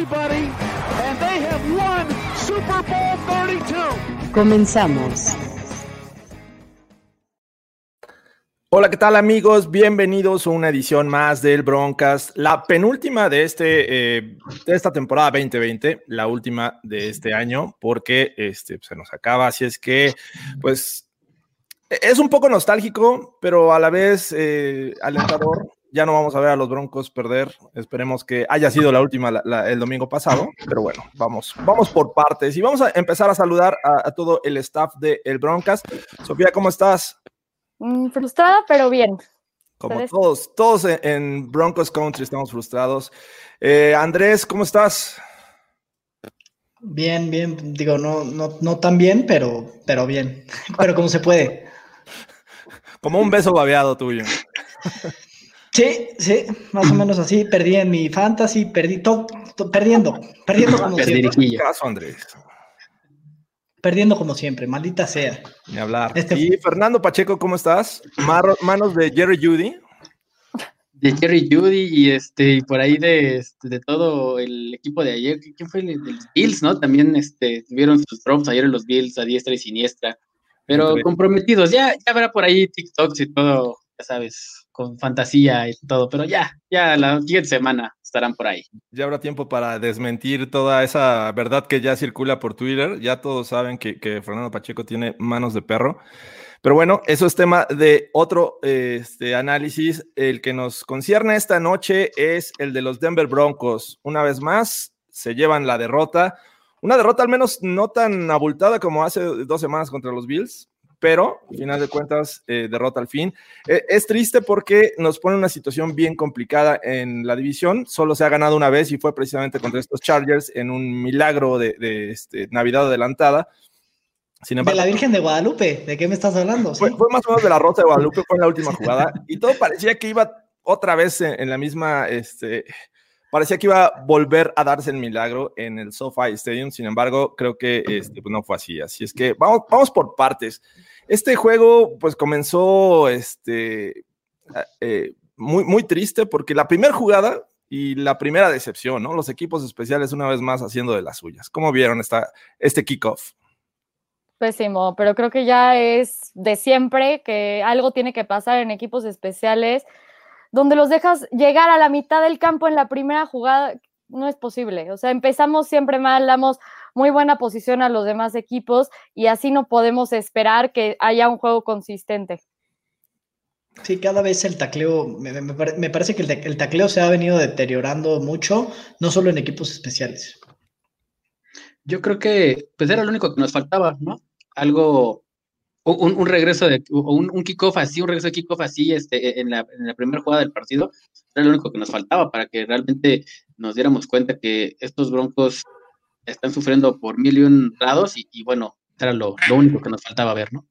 Everybody, and they have won Super Bowl 32. Comenzamos. Hola, ¿qué tal amigos? Bienvenidos a una edición más del Broncast, la penúltima de, este, eh, de esta temporada 2020, la última de este año, porque este, se nos acaba, así es que, pues, es un poco nostálgico, pero a la vez eh, alentador. Ya no vamos a ver a los Broncos perder, esperemos que haya sido la última la- la- el domingo pasado, pero bueno, vamos, vamos por partes y vamos a empezar a saludar a, a todo el staff de El Broncast. Sofía, ¿cómo estás? Mm, frustrada, pero bien. Como todos, todos en, en Broncos Country estamos frustrados. Eh, Andrés, ¿cómo estás? Bien, bien, digo, no, no, no tan bien, pero, pero bien, pero como se puede. Como un beso babeado tuyo. Sí, sí, más o menos así, perdí en mi fantasy, perdí todo, to- perdiendo, perdiendo como siempre, ¿Qué caso, Andrés? perdiendo como siempre, maldita sea. Ni hablar. Este- Y Fernando Pacheco, ¿cómo estás? Marro- manos de Jerry Judy. de Jerry Judy y este y por ahí de, este, de todo el equipo de ayer, ¿quién fue? El de los Bills, ¿no? También este, tuvieron sus drops ayer en los Bills a diestra y siniestra, pero comprometidos, ya, ya habrá por ahí TikToks y todo, ya sabes, con fantasía y todo, pero ya, ya la siguiente semana estarán por ahí. Ya habrá tiempo para desmentir toda esa verdad que ya circula por Twitter. Ya todos saben que, Fernando Pacheco tiene manos de perro. Pero bueno, eso es tema de otro este, análisis. El que nos concierne esta noche es el de los Denver Broncos. Una vez más, se llevan la derrota. Una derrota al menos no tan abultada como hace dos semanas contra los Bills, pero al final de cuentas, eh, derrota al fin. Eh, es triste porque nos pone una situación bien complicada en la división. Solo se ha ganado una vez y fue precisamente contra estos Chargers en un milagro de, de, este, Navidad adelantada. Sin De embargo, la Virgen de Guadalupe, ¿de qué me estás hablando? fue, fue más o menos de la Rosa de Guadalupe, fue en la última jugada, y todo parecía que iba otra vez en, en la misma, este, parecía que iba a volver a darse el milagro en el SoFi Stadium, sin embargo, creo que este, pues no fue así, así es que vamos, vamos por partes. Este juego, pues comenzó, este, eh, muy, muy triste, porque la primera jugada y la primera decepción, ¿no? Los equipos especiales una vez más haciendo de las suyas. ¿Cómo vieron esta, este kickoff? Pésimo, pero creo que ya es de siempre que algo tiene que pasar en equipos especiales donde los dejas llegar a la mitad del campo en la primera jugada. No es posible. O sea, empezamos siempre mal, damos muy buena posición a los demás equipos y así no podemos esperar que haya un juego consistente. Sí, cada vez el tacleo, me, me pare- me parece que el, el tacleo se ha venido deteriorando mucho, no solo en equipos especiales. Yo creo que pues era lo único que nos faltaba, ¿no? Algo, un, un regreso de, o un, un kickoff así, un regreso de kickoff así este, en, la, en la primera jugada del partido, era lo único que nos faltaba para que realmente nos diéramos cuenta que estos broncos están sufriendo por mil y un lados y, bueno, era lo, único que nos faltaba ver, ¿no?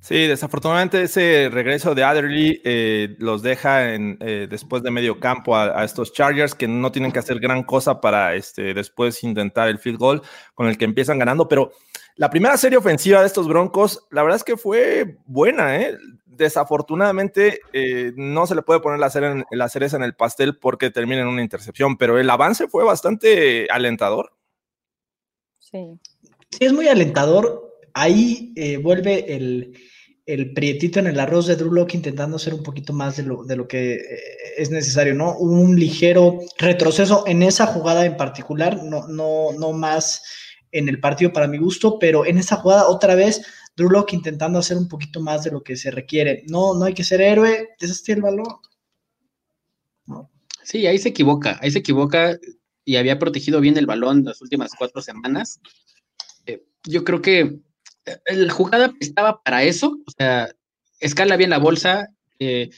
Sí, desafortunadamente ese regreso de Adderley eh, los deja en, eh, después de medio campo a, estos Chargers que no tienen que hacer gran cosa para este, después intentar el field goal con el que empiezan ganando, pero la primera serie ofensiva de estos Broncos, la verdad es que fue buena, ¿eh? Desafortunadamente eh, no se le puede poner la, cere la cereza en el pastel porque termina en una intercepción, pero el avance fue bastante alentador. Sí. Sí, es muy alentador. Ahí eh, vuelve el, el, prietito en el arroz de Drew Locke intentando hacer un poquito más de lo, de lo que eh, es necesario, ¿no? Un ligero retroceso en esa jugada en particular, no, no, no más en el partido para mi gusto, pero en esa jugada otra vez Drew Locke intentando hacer un poquito más de lo que se requiere. No, no hay que ser héroe, desastre el balón. No. Sí, ahí se equivoca, ahí se equivoca y había protegido bien el balón las últimas cuatro semanas. Eh, yo creo que la jugada estaba para eso, o sea, escala bien la bolsa, eh,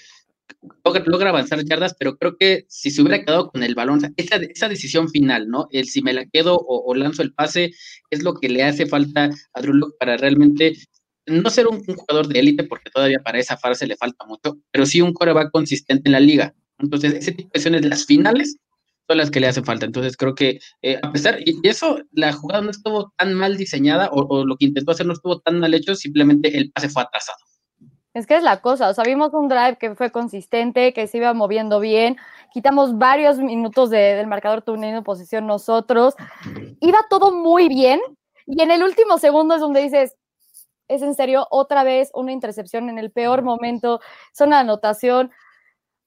logra, avanzar yardas, pero creo que si se hubiera quedado con el balón, esa, esa decisión final, ¿no? El si me la quedo o, lanzo el pase, es lo que le hace falta a Drew Locke para realmente no ser un, jugador de élite, porque todavía para esa fase le falta mucho, pero sí un coreback consistente en la liga. Entonces, ese tipo de decisiones, las finales, son las que le hacen falta. Entonces, creo que eh, a pesar, y, eso, la jugada no estuvo tan mal diseñada o, o lo que intentó hacer no estuvo tan mal hecho, simplemente el pase fue atrasado. Es que es la cosa, o sea, vimos un drive que fue consistente, que se iba moviendo bien, quitamos varios minutos del marcador teniendo posición nosotros, iba todo muy bien y en el último segundo es donde dices, es en serio, otra vez una intercepción en el peor momento, zona de anotación.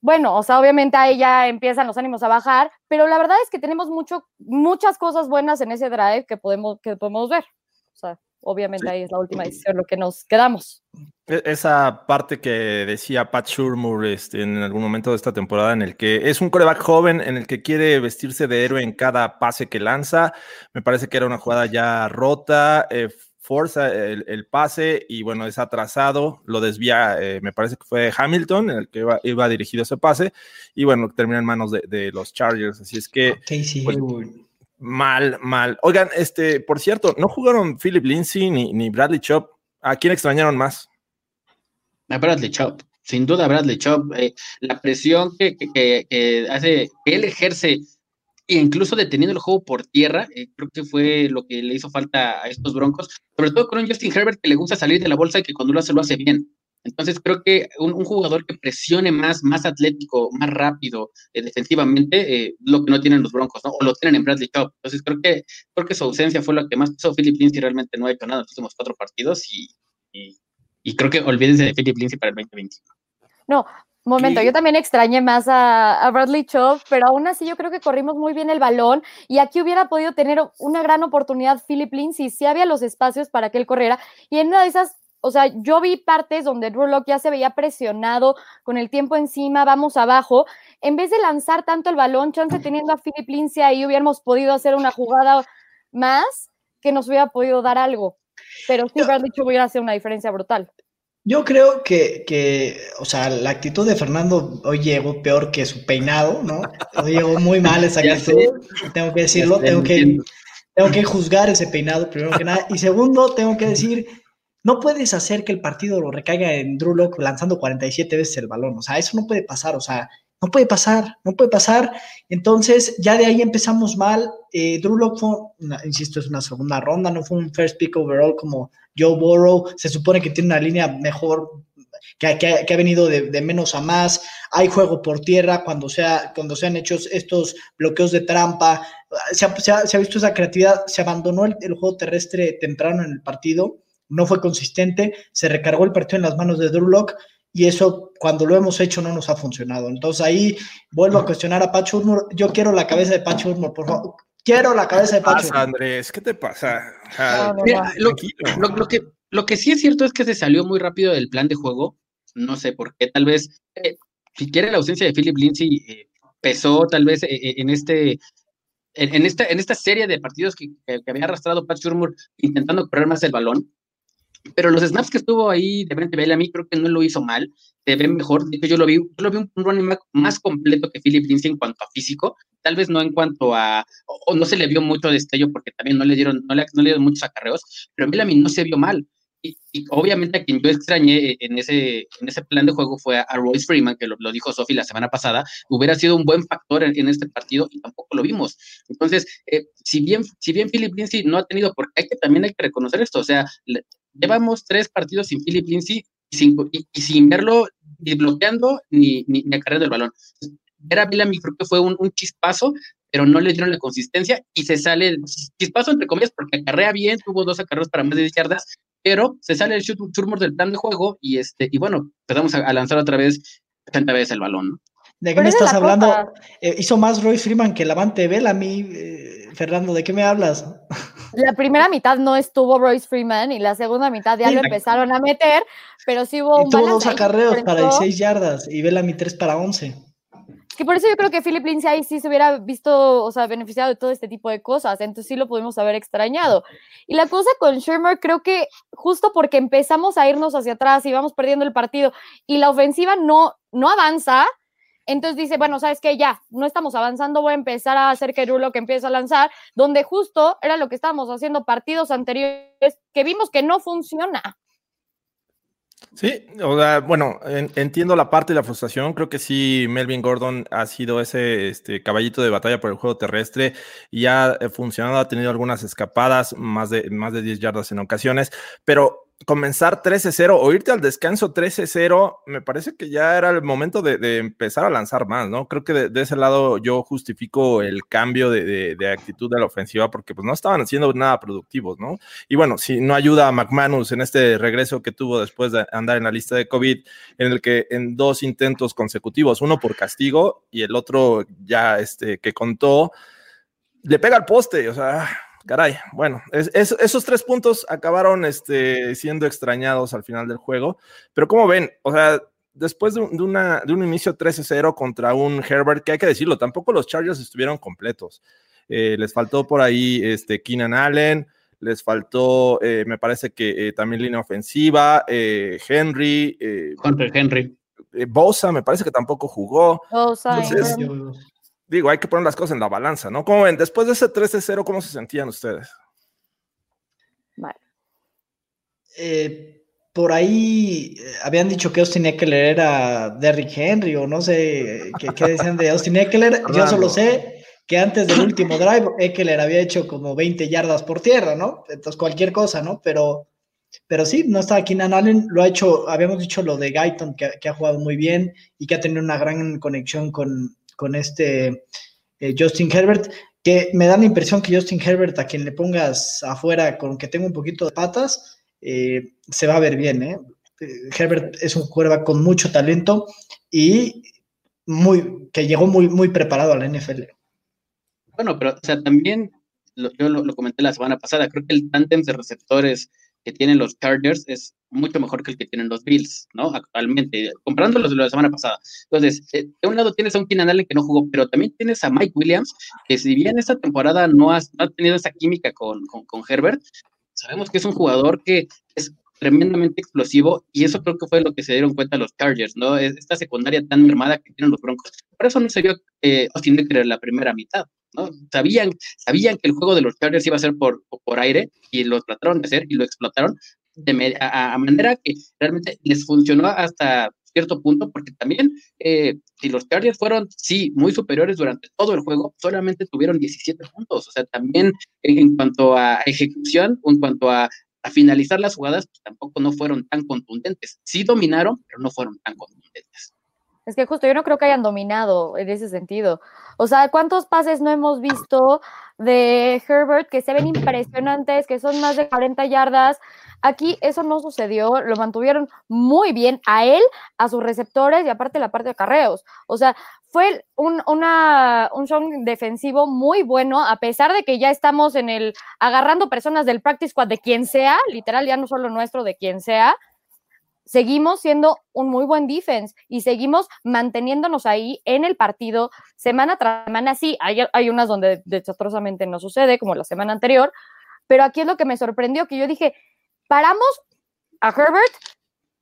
Bueno, o sea, obviamente ahí ya empiezan los ánimos a bajar, pero la verdad es que tenemos mucho, muchas cosas buenas en ese drive que podemos, que podemos ver. O sea, obviamente ahí es la última decisión, lo que nos quedamos. E-, esa parte que decía Pat Shurmur este, en algún momento de esta temporada, en el que es un coreback joven, en el que quiere vestirse de héroe en cada pase que lanza, me parece que era una jugada ya rota, eh, forza el, pase y bueno, es atrasado, lo desvía, eh, me parece que fue Hamilton el que iba, dirigido ese pase y bueno, termina en manos de, los Chargers, así es que... Pues, mal, mal. Oigan, este, por cierto, no jugaron Philip Lindsay ni, ni Bradley Chop. ¿A quién extrañaron más? A Bradley Chop, sin duda Bradley Chop. Eh, la presión que, hace, que él ejerce, e incluso deteniendo el juego por tierra, eh, creo que fue lo que le hizo falta a estos broncos, sobre todo con un Justin Herbert que le gusta salir de la bolsa y que cuando lo hace lo hace bien. Entonces creo que un, jugador que presione más, más atlético, más rápido eh, defensivamente, eh, lo que no tienen los Broncos, ¿no? O lo tienen en Bradley Cup. Entonces creo que, creo que su ausencia fue lo que más pasó. Philip Lindsay realmente no ha hecho nada en los últimos cuatro partidos y, y, creo que olvídense de Philip Lindsay para el 2021. No, momento, yo también extrañé más a, a, Bradley Chubb, pero aún así yo creo que corrimos muy bien el balón y aquí hubiera podido tener una gran oportunidad Philip Lindsay si había los espacios para que él corriera y en una de esas o sea, yo vi partes donde Drew Locke ya se veía presionado con el tiempo encima, vamos abajo. En vez de lanzar tanto el balón, chance teniendo a Philip Lindsay ahí, hubiéramos podido hacer una jugada más que nos hubiera podido dar algo. Pero sí, haber dicho, hubiera sido una diferencia brutal. Yo creo que, que, o sea, la actitud de Fernando hoy llegó peor que su peinado, ¿no? Hoy llegó muy mal esa actitud, tengo que decirlo, tengo que, tengo que juzgar ese peinado primero que nada. Y segundo, tengo que decir no puedes hacer que el partido lo recaiga en Drew Locke lanzando 47 veces el balón. O sea, eso no puede pasar. O sea, no puede pasar, no puede pasar. Entonces, ya de ahí empezamos mal. Eh, Drew Locke fue, insisto, es una segunda ronda, no fue un first pick overall como Joe Burrow. Se supone que tiene una línea mejor, que, que, ha venido de, menos a más. Hay juego por tierra cuando, sea, cuando se han hecho estos bloqueos de trampa. Se ha, visto esa creatividad. Se abandonó el, el juego terrestre temprano en el partido no fue consistente, se recargó el partido en las manos de Drew Locke y eso cuando lo hemos hecho no nos ha funcionado. Entonces ahí vuelvo a cuestionar a Pacho Urmur. Yo quiero la cabeza de Pacho Urmur, por favor. Quiero la cabeza de Pacho. ¿Qué Andrés? ¿Qué te pasa? lo, que, lo que sí es cierto es que se salió muy rápido del plan de juego. No sé por qué. Tal vez, eh, si quiere la ausencia de Philip Lindsay eh, pesó tal vez eh, en este en, esta, en esta serie de partidos que, había arrastrado Pat Shurmur intentando correr más el balón, pero los snaps que estuvo ahí de frente a mí creo que no lo hizo mal, se ve mejor. Yo lo vi, yo lo vi un running back más completo que Philip Lindsay en cuanto a físico, tal vez no en cuanto a, o, no se le vio mucho destello porque también no le dieron, no le, no le dieron muchos acarreos, pero Bellamy no se vio mal. Y, obviamente a quien yo extrañé en ese, en ese plan de juego fue a, Royce Freeman, que lo, dijo Sophie la semana pasada, hubiera sido un buen factor en, este partido y tampoco lo vimos. Entonces, eh, si, bien, si bien Philip Lindsay no ha tenido, porque hay que, también hay que reconocer esto, o sea, llevamos tres partidos sin Philip Lindsay y sin, y, sin verlo ni bloqueando ni, ni, ni acarreando el balón. Ver a Bellamy creo que fue un, un, chispazo, pero no le dieron la consistencia y se sale, chispazo entre comillas, porque acarrea bien, tuvo dos acarreos para más de 10 yardas, pero se sale el shurmur del plan de juego y este y bueno, empezamos a, lanzar otra vez 30 veces el balón, ¿De qué me estás hablando? Eh, hizo más Roy Freeman que Lavante Bell a mí, eh, Fernando, ¿de qué me hablas? La primera mitad no estuvo Royce Freeman y la segunda mitad ya lo empezaron a meter, pero sí hubo un tuvo dos acarreos para 16 yardas y Bellamy 3 para 11. que por eso yo creo que Philip Lindsay sí se hubiera visto, o sea, beneficiado de todo este tipo de cosas, entonces sí lo pudimos haber extrañado. Y la cosa con Shermer, creo que justo porque empezamos a irnos hacia atrás y vamos perdiendo el partido y la ofensiva no, no avanza, entonces dice, bueno, ¿sabes qué? Ya, no estamos avanzando, voy a empezar a hacer que Rulo que empiece a lanzar, donde justo era lo que estábamos haciendo partidos anteriores que vimos que no funciona. Sí, o sea, bueno, entiendo la parte de la frustración. Creo que sí, Melvin Gordon ha sido ese este, caballito de batalla por el juego terrestre y ha funcionado, ha tenido algunas escapadas, más de, más de 10 yardas en ocasiones, pero comenzar 13-0 o irte al descanso 13-0, me parece que ya era el momento de, empezar a lanzar más, ¿no? Creo que de, ese lado yo justifico el cambio de, actitud de la ofensiva porque pues no estaban haciendo nada productivos, ¿no? Y bueno, si no ayuda a McManus en este regreso que tuvo después de andar en la lista de COVID, en el que en dos intentos consecutivos, uno por castigo y el otro ya este que contó, le pega al poste, o sea caray, bueno, esos tres puntos acabaron este, siendo extrañados al final del juego, pero como ven, o sea, después de, una, de un inicio 13-0 contra un Herbert, que hay que decirlo, tampoco los Chargers estuvieron completos. Eh, les faltó por ahí este, Keenan Allen, les faltó, eh, me parece que eh, también línea ofensiva, Henry. Contra Henry. Bosa, me parece que tampoco jugó. Bosa, digo, hay que poner las cosas en la balanza, ¿no? ¿Cómo ven? Después de ese 13-0, ¿cómo se sentían ustedes? Vale. Eh, por ahí eh, habían dicho que Austin Eckler era Derrick Henry o no sé qué, decían de Austin Eckler. Yo solo sé que antes del último drive Eckler había hecho como 20 yardas por tierra, ¿no? Entonces cualquier cosa, ¿no? Pero, pero sí, no está Keenan Allen, lo ha hecho, habíamos dicho lo de Guyton, que ha jugado muy bien y que ha tenido una gran conexión con, con este eh, Justin Herbert, que me da la impresión que Justin Herbert, a quien le pongas afuera con que tenga un poquito de patas, eh, se va a ver bien. ¿eh? Herbert es un jugador con mucho talento y muy, que llegó muy, muy preparado a la NFL. Bueno, pero o sea, también yo lo, lo, comenté la semana pasada, creo que el tándem de receptores que tienen los Chargers es mucho mejor que el que tienen los Bills, ¿no? Actualmente, comprándolos de la semana pasada. Entonces, eh, de un lado tienes a un Keenan que no jugó, pero también tienes a Mike Williams, que si bien esta temporada no, ha tenido esa química con, Herbert, sabemos que es un jugador que es tremendamente explosivo y eso creo que fue lo que se dieron cuenta los Chargers, ¿no? Esta secundaria tan armada que tienen los Broncos. Por eso no se vio eh, Austin Decker la primera mitad, ¿no? Sabían, sabían que el juego de los Chargers iba a ser por, por aire y lo trataron de hacer y lo explotaron de a, manera que realmente les funcionó hasta cierto punto, porque también eh, si los Chargers fueron, sí, muy superiores durante todo el juego, solamente tuvieron 17 puntos. O sea, también en, cuanto a ejecución, en cuanto a, a finalizar las jugadas, pues, tampoco no fueron tan contundentes. Sí dominaron, pero no fueron tan contundentes. Es que justo yo no creo que hayan dominado en ese sentido. O sea, ¿cuántos pases no hemos visto de Herbert que se ven impresionantes, que son más de 40 yardas? Aquí eso no sucedió, lo mantuvieron muy bien a él, a sus receptores y aparte la parte de carreos. O sea, fue un, una, un show defensivo muy bueno, a pesar de que ya estamos en el agarrando personas del practice squad de quien sea, literal, ya no solo nuestro, de quien sea seguimos siendo un muy buen defense y seguimos manteniéndonos ahí en el partido semana tras semana. Sí, hay, hay unas donde desastrosamente no sucede, como la semana anterior, pero aquí es lo que me sorprendió, que yo dije, paramos a Herbert,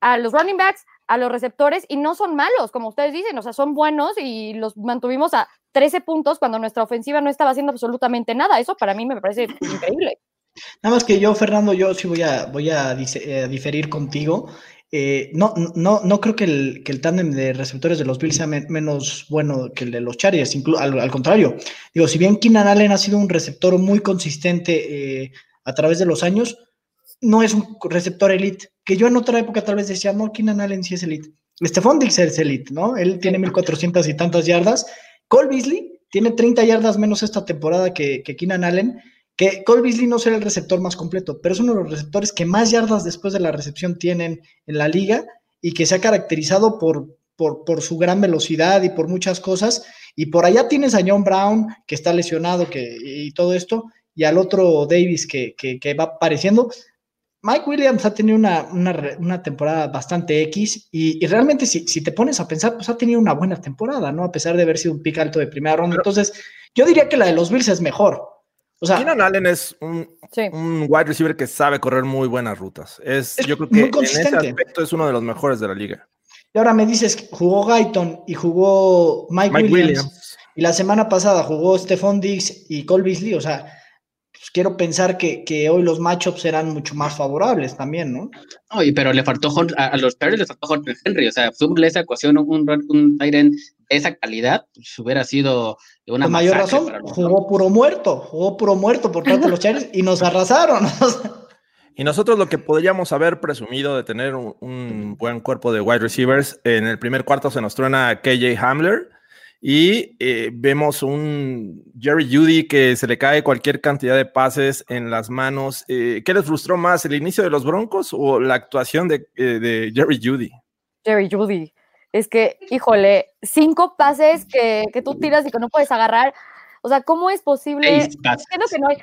a los running backs, a los receptores y no son malos, como ustedes dicen, o sea, son buenos y los mantuvimos a 13 puntos cuando nuestra ofensiva no estaba haciendo absolutamente nada. Eso para mí me parece increíble. Nada más que yo, Fernando, yo sí voy a, voy a eh, diferir contigo. Eh, no, no, no creo que el, que el tándem de receptores de los Bills sea menos bueno que el de los Chargers, al, al, contrario. Digo, si bien Keenan Allen ha sido un receptor muy consistente eh, a través de los años, no es un receptor elite, que yo en otra época tal vez decía, no, Keenan Allen sí es elite. Stephon Dix es elite, ¿no? Él tiene 1400 y tantas yardas. Cole Beasley tiene 30 yardas menos esta temporada que, que Keenan Allen que Cole Beasley no será el receptor más completo, pero es uno de los receptores que más yardas después de la recepción tienen en la liga y que se ha caracterizado por, por, su gran velocidad y por muchas cosas. Y por allá tienes a John Brown, que está lesionado que, y todo esto, y al otro Davis que, va apareciendo. Mike Williams ha tenido una, una, una temporada bastante X y, y realmente si, si, te pones a pensar, pues ha tenido una buena temporada, ¿no? A pesar de haber sido un pick alto de primera ronda. Entonces, yo diría que la de los Bills es mejor. O sea, Keenan Allen es un, sí. un, wide receiver que sabe correr muy buenas rutas. Es, Es yo creo muy que en consistente. ese aspecto es uno de los mejores de la liga. y ahora me dices, jugó Guyton y jugó Mike, Mike Williams, Williams. y la semana pasada jugó Stephon Diggs y Cole Beasley. O sea, pues quiero pensar que, que hoy los matchups serán mucho más favorables también, ¿no? Oye, pero le faltó a, a los Packers les faltó Hunter Henry, o sea, súmale esa ecuación un, un, un tight end de esa calidad, pues hubiera sido de una Con mayor razón, jugó puro muerto, jugó puro muerto por parte de los Chargers y nos arrasaron. Y nosotros lo que podríamos haber presumido de tener un, un buen cuerpo de wide receivers, en el primer cuarto se nos truena KJ Hamler y eh, vemos un Jerry Judy que se le cae cualquier cantidad de pases en las manos. Eh, ¿Qué les frustró más, el inicio de los Broncos o la actuación de, eh, de Jerry Judy? Jerry Judy. Es que, híjole, cinco pases que, que tú tiras y que no puedes agarrar. O sea, ¿cómo es posible? Seis pases. Entiendo que no hay.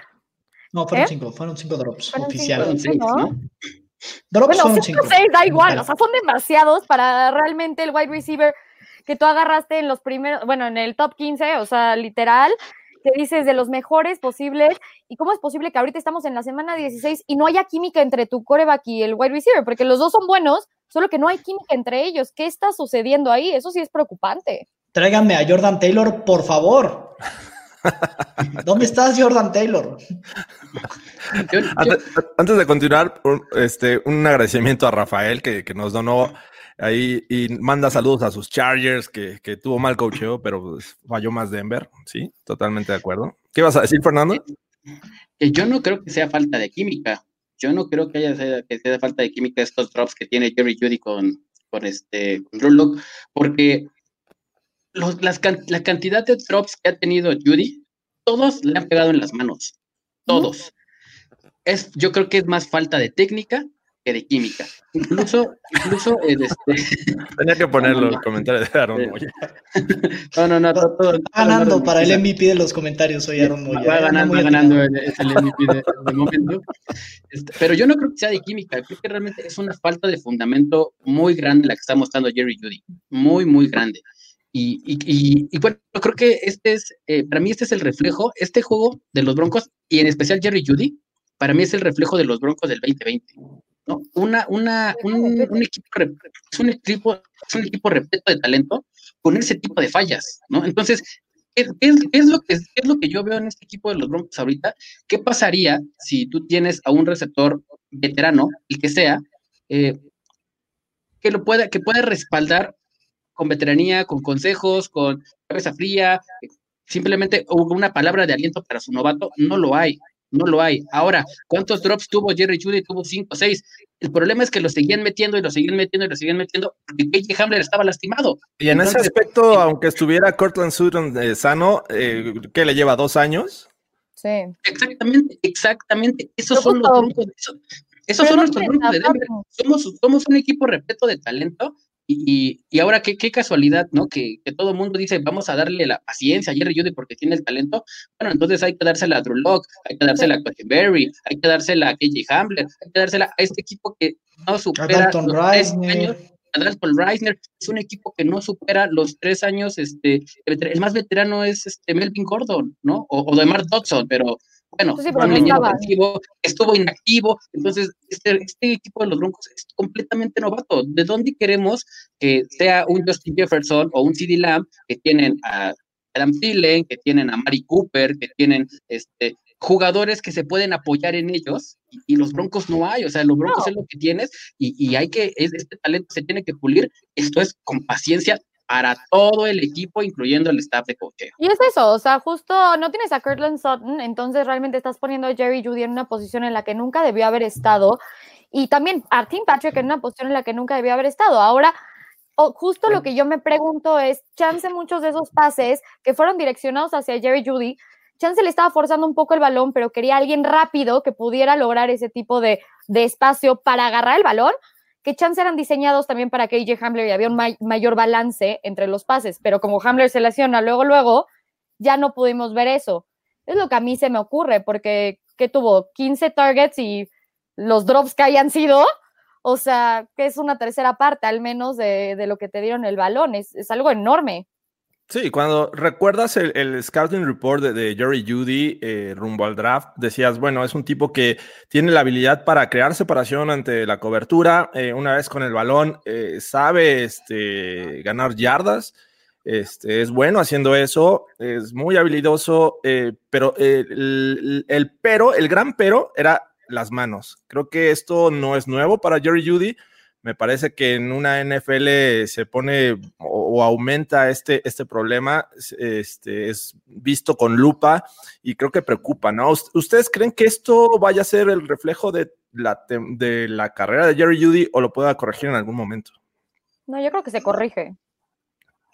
no, fueron ¿Eh? cinco, fueron cinco drops Fueron oficiales. cinco. ¿no? ¿no? Drops Bueno, fueron cinco cinco. o seis da igual, Vale. o sea, son demasiados para realmente el wide receiver que tú agarraste en los primeros, bueno, en el top 15, o sea, literal, que dices de los mejores posibles. ¿Y cómo es posible que ahorita estamos en la semana 16 y no haya química entre tu coreback y el wide receiver? Porque los dos son buenos, solo que no hay química entre ellos. ¿Qué está sucediendo ahí? Eso sí es preocupante. Tráiganme a Jordan Taylor, por favor. ¿Dónde estás, Jordan Taylor? Yo- yo- Antes, antes de continuar, un, este, un agradecimiento a Rafael que, que nos donó ahí y manda saludos a sus Chargers, que, que tuvo mal cocheo, pero pues, falló más Denver. Sí, totalmente de acuerdo. ¿Qué vas a decir, Fernando? que yo no creo que sea falta de química. Yo no creo que haya que sea falta de química estos drops que tiene Jerry Judy con, con este con Drew porque los- las la cantidad de drops que ha tenido Judy, todos le han pegado en las manos. Todos. Es, yo creo que es más falta de técnica que de química. Incluso, incluso el, este, Tenía que ponerlo No, el no. comentario de Aaron Eh, Moya. no, no, no, todo- todo- Va ganando para el MVP de los comentarios hoy, Aaron Moya. Va ¿eh? ganando, Muy va ganando, es el MVP de, de momento. Este, pero yo no creo que sea de química, creo que realmente es una falta de fundamento muy grande la que está mostrando Jerry Judy, muy, muy grande. Y, y, y, y bueno, creo que este es, eh, para mí este es el reflejo, este juego de los Broncos, y en especial Jerry Judy, para mí es el reflejo de los Broncos del 2020. ¿No? Una, una, un, un equipo, es un equipo, es un equipo repleto de talento con ese tipo de fallas, ¿no? Entonces, ¿qué, qué es, qué es lo que, qué es lo que yo veo en este equipo de los Broncos ahorita? ¿Qué pasaría si tú tienes a un receptor veterano, el que sea, eh, que lo pueda, que pueda respaldar con veteranía, con consejos, con cabeza fría, eh, simplemente una palabra de aliento para su novato? No lo hay. No lo hay. Ahora, ¿cuántos drops tuvo Jerry Judy? Tuvo cinco o seis. El problema es que lo seguían metiendo y lo seguían metiendo y lo seguían metiendo porque KJ Hamler estaba lastimado. Y en ese aspecto, aunque estuviera Cortland Sutton eh, sano, eh, ¿qué le lleva dos años? Sí. Exactamente, exactamente. Esos son los broncos. Esos, esos Pero son nuestros broncos de. Denver. Somos, somos un equipo repleto de talento. Y, y, ahora qué, qué casualidad, ¿no? Que, que todo el mundo dice, vamos a darle la paciencia a Jerry Judy porque tiene el talento. Bueno, entonces hay que dársela a Drew Lock, hay que dársela a Berry, hay que dársela a KJ Hamler, hay que dársela a este equipo que no supera los tres años a Dalton Reisner, es un equipo que no supera los tres años, este, el más veterano es este Melvin Gordon, ¿no? O, o DeMar Dodson, pero bueno, Sí, ofensivo, estuvo inactivo, entonces este, este equipo de los Broncos es completamente novato. ¿De dónde queremos que sea un Justin Jefferson o un CD Lamb que tienen a Adam Thielen, que tienen a Mari Cooper, que tienen este jugadores que se pueden apoyar en ellos y, y los Broncos no hay, o sea, los Broncos No. es lo que tienes y, y hay que, es- este talento se tiene que pulir, esto es con paciencia para todo el equipo, incluyendo el staff de cocheo. Y es eso, o sea, justo no tienes a Kirtland Sutton, entonces realmente estás poniendo a Jerry Judy en una posición en la que nunca debió haber estado, y también a Tim Patrick en una posición en la que nunca debió haber estado. Ahora, o- justo lo que yo me pregunto es, chance muchos de esos pases que fueron direccionados hacia Jerry Judy, chance le estaba forzando un poco el balón, pero quería alguien rápido que pudiera lograr ese tipo de, de espacio para agarrar el balón, que chance eran diseñados también para KJ Hamler y había un may- mayor balance entre los pases, pero como Hamler se lesiona luego, luego, ya no pudimos ver eso. Es lo que a mí se me ocurre, porque que tuvo 15 targets y los drops que hayan sido, o sea, que es una tercera parte al menos de, de lo que te dieron el balón, es, es algo enorme. Sí, cuando recuerdas el, scouting report de, Jerry Judy eh, rumbo al draft, decías, bueno, es un tipo que tiene la habilidad para crear separación ante la cobertura, eh, una vez con el balón, eh, sabe este, ganar yardas, este, es bueno haciendo eso, es muy habilidoso, pero el, el pero, el gran pero era las manos. Creo que esto no es nuevo para Jerry Judy me parece que en una NFL se pone o, o, aumenta este, este problema, este, es visto con lupa y creo que preocupa, ¿no? ¿Ustedes creen que esto vaya a ser el reflejo de la, de la carrera de Jerry Judy o lo pueda corregir en algún momento? No, yo creo que se corrige.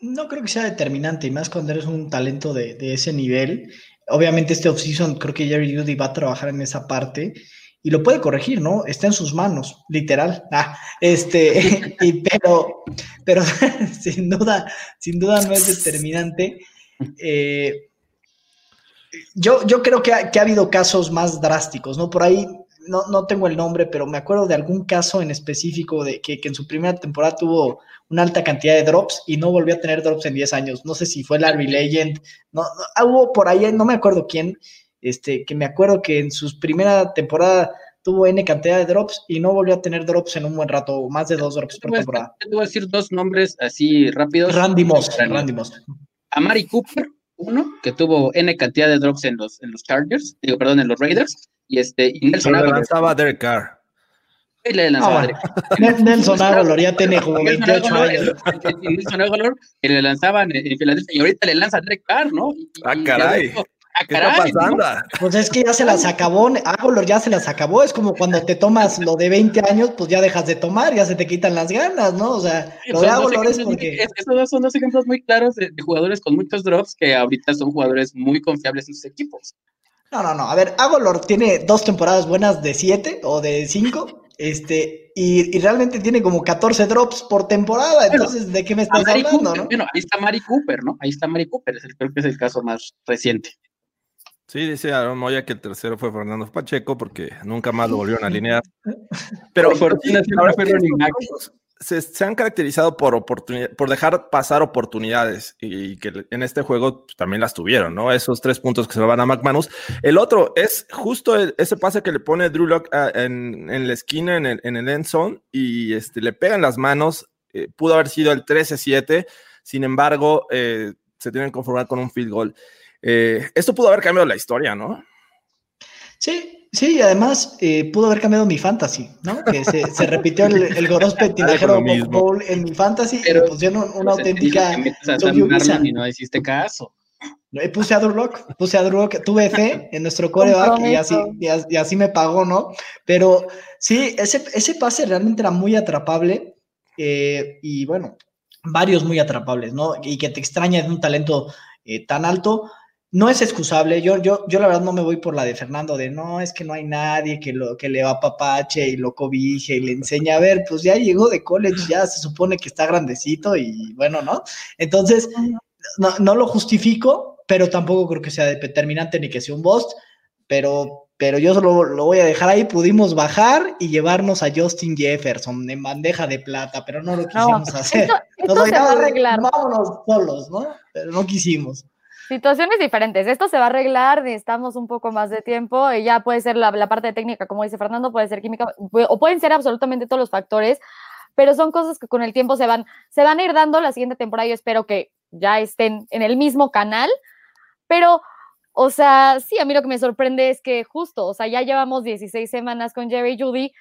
No creo que sea determinante, y más cuando eres un talento de, de ese nivel. Obviamente este offseason creo que Jerry Judy va a trabajar en esa parte y lo puede corregir, ¿no? Está en sus manos, literal. Ah, este, pero, pero sin duda, sin duda no es determinante. Eh, yo, yo creo que ha, habido casos más drásticos, ¿no? Por ahí, no, no, tengo el nombre, pero me acuerdo de algún caso en específico de que, que, en su primera temporada tuvo una alta cantidad de drops y no volvió a tener drops en 10 años. No sé si fue Larry Legend, no hubo por ahí, no me acuerdo quién, este, que me acuerdo que en su primera temporada tuvo N cantidad de drops y no volvió a tener drops en un buen rato, más de dos drops por temporada. Te voy a decir dos nombres así rápidos. Randy Moss, Randy Moss. Amari Cooper, uno, que tuvo N cantidad de drops en los, en los Chargers, digo, perdón, en los Raiders, y este, y Nelson Aguilar. lanzaba Derek Carr. Y le lanzaba ah, bueno. Nelson Aguilar ya tiene como 28 años. Nelson Aguilar, que le lanzaban en Filadelfia, y ahorita le lanza Derek Carr, ¿no? Y, ah, caray. Y, Ah, ¿Qué está pasando? Pues es que ya se las acabó, Agolor ya se las acabó, es como cuando te tomas lo de 20 años, pues ya dejas de tomar, ya se te quitan las ganas, ¿no? O sea, lo de Agolor es porque... Esos son dos ejemplos muy claros de, de, jugadores con muchos drops que ahorita son jugadores muy confiables en sus equipos. No, no, no, a ver, Agolor tiene dos temporadas buenas de 7 o de 5, este, y, y, realmente tiene como 14 drops por temporada, entonces, bueno, ¿de qué me estás hablando, Cooper, no? Bueno, ahí está Mari Cooper, ¿no? Ahí está Mari Cooper, es el, creo que es el caso más reciente. Sí, dice Aaron Moya que el tercero fue Fernando Pacheco porque nunca más lo volvieron a alinear. Pero fortuna siempre fue. Se, se, han caracterizado por oportunidad, por dejar pasar oportunidades y, y que en este juego pues, también las tuvieron, ¿no? Esos tres puntos que se lo van a McManus. El otro es justo el, ese pase que le pone Drew Lock uh, en, en, la esquina, en el, en el end zone, y este, le pegan las manos. Eh, pudo haber sido el 13-7, sin embargo, eh, se tienen que conformar con un field goal. Eh, esto pudo haber cambiado la historia, ¿no? Sí, sí, y además eh, pudo haber cambiado mi fantasy, ¿no? Que se, se repitió el, el Gorospe Tinajero Bowl en mi fantasy Pero, y pusieron una auténtica. y no hiciste caso. Puse a Durlock, puse a Durlock, tuve fe en nuestro coreback y así, y, y así me pagó, ¿no? Pero sí, ese, ese pase realmente era muy atrapable eh, y bueno, varios muy atrapables, ¿no? Y que te extraña de un talento eh, tan alto no es excusable. Yo, yo, yo la verdad no me voy por la de Fernando de no, es que no hay nadie que, lo, que le va a papache y lo cobije y le enseña a ver, pues ya llegó de college, ya se supone que está grandecito y bueno, ¿no? Entonces, no, no lo justifico, pero tampoco creo que sea determinante ni que sea un bust, pero, pero yo solo lo voy a dejar ahí. Pudimos bajar y llevarnos a Justin Jefferson en bandeja de plata, pero no lo quisimos no, hacer. Esto, esto Nos se va a arreglar. Vámonos solos, ¿no? Pero no quisimos. Situaciones diferentes. Esto se va a arreglar, necesitamos un poco más de tiempo. Y ya puede ser la, la, parte técnica, como dice Fernando, puede ser química, o pueden ser absolutamente todos los factores, pero son cosas que con el tiempo se van, se van a ir dando. La siguiente temporada yo espero que ya estén en el mismo canal, pero, o sea, sí, a mí lo que me sorprende es que justo, o sea, ya llevamos 16 semanas con Jerry Judy.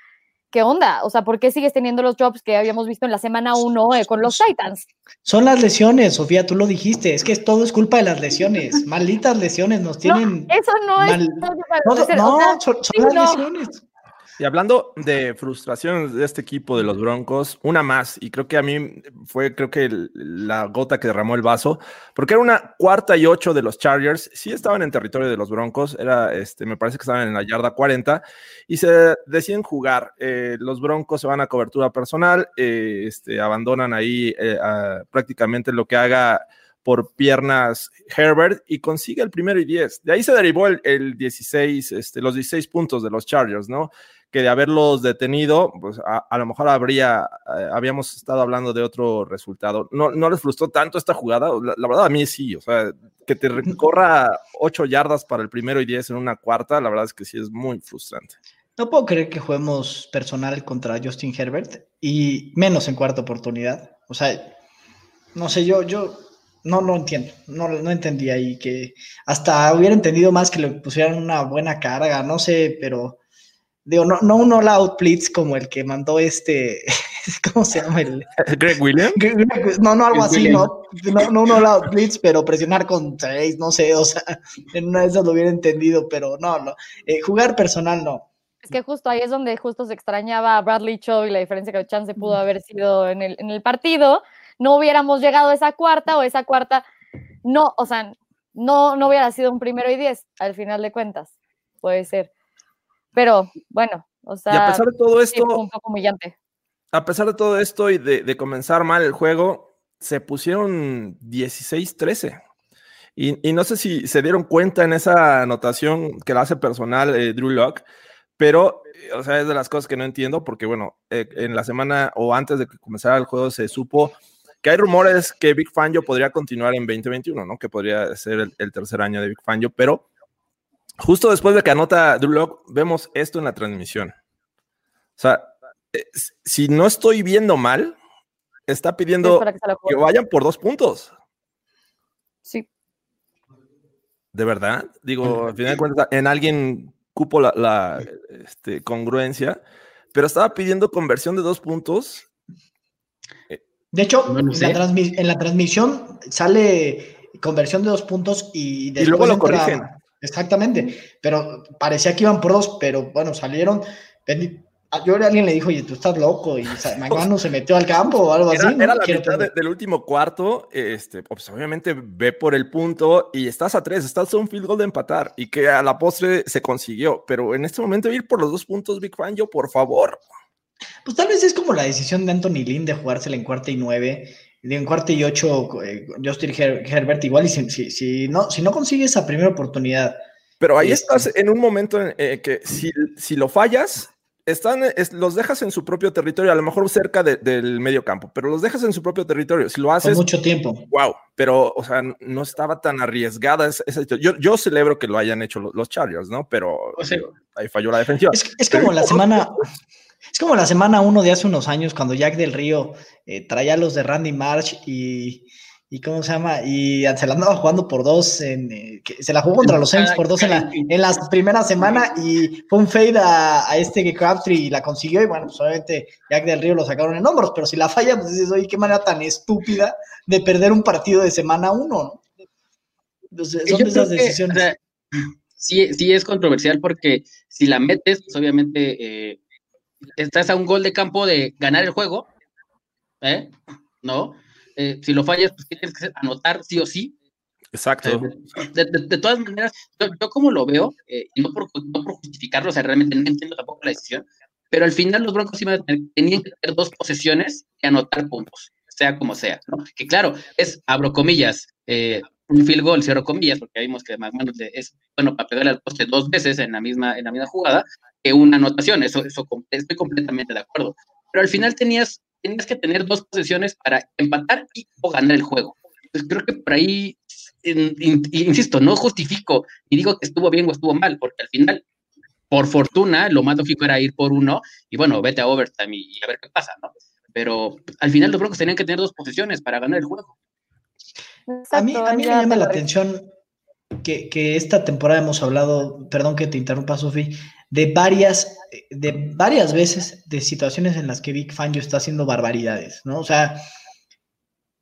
¿Qué onda? O sea, ¿por qué sigues teniendo los jobs que habíamos visto en la semana 1 eh, con los Titans? Son las lesiones, Sofía, tú lo dijiste, es que todo es culpa de las lesiones, malditas lesiones nos tienen. No, eso no mal... es. No, no, o sea, son, son sí, las lesiones. Y hablando de frustraciones de este equipo de los Broncos, una más, y creo que a mí fue, creo que la gota que derramó el vaso, porque era una cuarta y ocho de los Chargers, sí estaban en territorio de los Broncos, era, este, me parece que estaban en la yarda 40, y se deciden jugar. Eh, los Broncos se van a cobertura personal, eh, este, abandonan ahí eh, prácticamente lo que haga por piernas Herbert y consigue el primero y 10. De ahí se derivó el, el 16, este, los 16 puntos de los Chargers, ¿no? Que de haberlos detenido, pues a, lo mejor habría, eh, habíamos estado hablando de otro resultado. No, no les frustró tanto esta jugada, la, verdad a mí sí, o sea, que te recorra ocho yardas para el primero y diez en una cuarta, la verdad es que sí es muy frustrante. No puedo creer que juguemos personal contra Justin Herbert y menos en cuarta oportunidad. O sea, no sé, yo, yo no lo entiendo, no, no entendí ahí que hasta hubiera entendido más que le pusieran una buena carga, no sé, pero digo, no, no un all-out blitz como el que mandó este, ¿cómo se llama? El, Greg Williams. No, no, algo así, no, no, un all-out blitz, pero presionar con seis, no sé, o sea, en una de esas lo hubiera entendido, pero no, no, eh, jugar personal no. Es que justo ahí es donde justo se extrañaba a Bradley Cho y la diferencia que Chance pudo haber sido en el, en el partido, no hubiéramos llegado a esa cuarta o esa cuarta, no, o sea, no, no hubiera sido un primero y diez al final de cuentas, puede ser. Pero bueno, o sea, a pesar de todo esto, un poco humillante. A pesar de todo esto y de, comenzar mal el juego, se pusieron 16-13. Y, no sé si se dieron cuenta en esa anotación que la hace personal eh, Drew Locke, pero, o sea, es de las cosas que no entiendo, porque bueno, eh, en la semana o antes de que comenzara el juego se supo que hay rumores que Big Fangio podría continuar en 2021, ¿no? Que podría ser el, el tercer año de Big Fangio, pero Justo después de que anota Drew vemos esto en la transmisión. O sea, si no estoy viendo mal, está pidiendo que, vayan por dos puntos. Sí. De verdad, digo, al final de cuentas, en alguien cupo la, este, congruencia, pero estaba pidiendo conversión de dos puntos. De hecho, en, la transmisión sale conversión de dos puntos y después y luego lo corrigen. Exactamente, pero parecía que iban por dos, pero bueno, salieron. Yo a alguien le dijo, oye, tú estás loco, y Magano se metió al campo o algo así. Era la mitad del último cuarto, este, pues obviamente ve por el punto y estás a tres, estás a un field goal de empatar y que a la postre se consiguió, pero en este momento ir por los dos puntos, Big Fan, yo por favor. Pues tal vez es como la decisión de Anthony Lynn de jugársela en cuarta y nueve en cuarto y ocho, eh, Justin Herbert igual, y si, si, no, si no consigue esa primera oportunidad. Pero ahí estás en un momento en eh, que si, si, lo fallas, están, los dejas en su propio territorio, a lo mejor cerca del medio campo, pero los dejas en su propio territorio. Si lo haces. mucho tiempo. Wow, pero, o sea, no estaba tan arriesgada esa, yo, yo, celebro que lo hayan hecho los, Chargers, ¿no? Pero ahí falló la defensiva. Es, es como la semana. Es como la semana uno de hace unos años cuando Jack del Río eh, traía los de Randy March y, y ¿cómo se llama? Y se la andaba jugando por dos, en, eh, se la jugó contra los Saints por dos en la, en la primera semana y fue un fade a, a este que Crabtree y la consiguió y bueno, pues, Jack del Río lo sacaron en hombros, pero si la falla, pues dices, oye, qué manera tan estúpida de perder un partido de semana uno, ¿no? Entonces, son esas decisiones. sí, sí es controversial porque si la metes, pues obviamente... Eh, estás a un gol de campo de ganar el juego, ¿eh? ¿No? Eh, si lo fallas, pues tienes que anotar sí o sí. Exacto. Eh, de, todas maneras, yo, como lo veo, y no por, no por, justificarlo, o sea, realmente no entiendo tampoco la decisión, pero al final los Broncos tenían que tener dos posesiones y anotar puntos, sea como sea, ¿no? Que claro, es, abro comillas, un field goal, cierro comillas, porque vimos que menos es bueno para pegarle al poste dos veces en la misma, en la misma jugada, que una anotación, eso, eso estoy completamente de acuerdo. Pero al final tenías, tenías que tener dos posesiones para empatar y o ganar el juego. Pues creo que por ahí, insisto, no justifico y digo que estuvo bien o estuvo mal, porque al final, por fortuna, lo más lógico era ir por uno y bueno, vete a overtime y, a ver qué pasa, ¿no? Pero al final los Broncos tenían que tener dos posiciones para ganar el juego. a mí, a mí me llama la atención que, que, esta temporada hemos hablado, perdón que te interrumpa, Sofi, de varias, de varias veces de situaciones en las que Big Fangio está haciendo barbaridades, ¿no? O sea,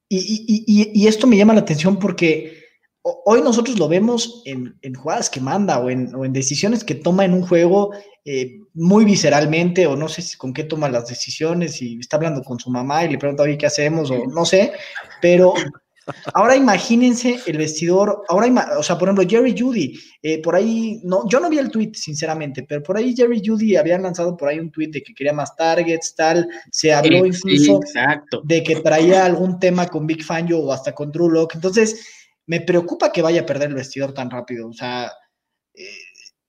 y, esto me llama la atención porque hoy nosotros lo vemos en, jugadas que manda o en, decisiones que toma en un juego eh, muy visceralmente o no sé con qué toma las decisiones y está hablando con su mamá y le pregunta, oye, ¿qué hacemos? O no sé, pero Ahora imagínense el vestidor, ahora, o sea, por ejemplo, Jerry Judy, eh, por ahí, no, yo no vi el tweet, sinceramente, pero por ahí Jerry Judy habían lanzado por ahí un tweet de que quería más targets, tal, se habló incluso de que traía algún tema con Big Fangio o hasta con Drew Locke, entonces me preocupa que vaya a perder el vestidor tan rápido, o sea, eh,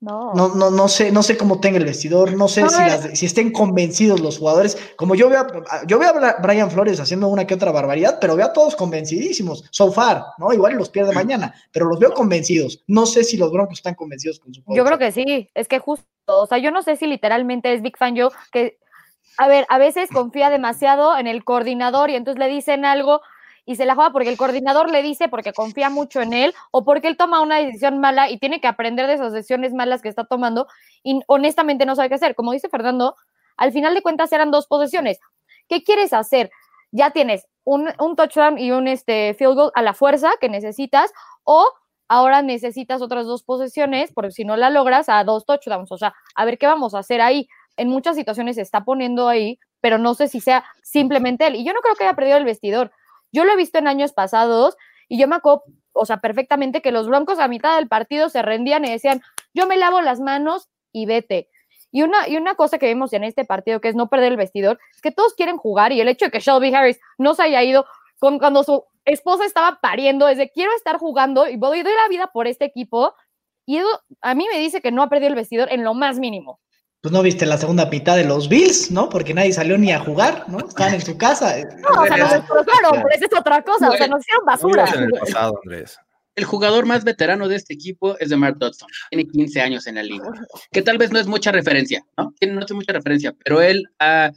No. No, no, no sé, no sé cómo tenga el vestidor, no sé No, si, eh. las- si estén convencidos los jugadores. Como yo veo, a, yo veo a Brian Flores haciendo una que otra barbaridad, pero veo a todos convencidísimos. So far, ¿no? Igual los pierde mañana, pero los veo convencidos. No sé si los Broncos están convencidos con su Yo creo que sí, es que justo, o sea, yo no sé si literalmente es Big Fan yo que, a ver, a veces confía demasiado en el coordinador y entonces le dicen algo y se la juega porque el coordinador le dice porque confía mucho en él o porque él toma una decisión mala y tiene que aprender de esas decisiones malas que está tomando y honestamente no sabe qué hacer. Como dice Fernando, al final de cuentas eran dos posesiones. ¿Qué quieres hacer? Ya tienes un, un touchdown y un este, field goal a la fuerza que necesitas o ahora necesitas otras dos posesiones, porque si no la logras, a dos touchdowns. O sea, a ver qué vamos a hacer ahí. En muchas situaciones se está poniendo ahí, pero no sé si sea simplemente él. Y yo no creo que haya perdido el vestidor. Yo lo he visto en años pasados y yo me acuerdo, o sea, perfectamente que los Broncos a mitad del partido se rendían y decían, yo me lavo las manos y vete. Y una, y una cosa que vimos en este partido, que es no perder el vestidor, es que todos quieren jugar y el hecho de que Shelby Harris no se haya ido con, cuando su esposa estaba pariendo, es de quiero estar jugando y voy doy la vida por este equipo. Y a mí me dice que no ha perdido el vestidor en lo más mínimo. Pues no viste la segunda mitad de los Bills, ¿no? Porque nadie salió ni a jugar, ¿no? Estaban en su casa. No, o sea, destrozaron, pero esa es otra cosa, o sea, nos hicieron basura. El pasado, Andrés. El jugador más veterano de este equipo es DeMar Dodson. Tiene 15 años en la liga. Que tal vez no es mucha referencia, ¿no? Tiene, no es mucha referencia, pero él ha-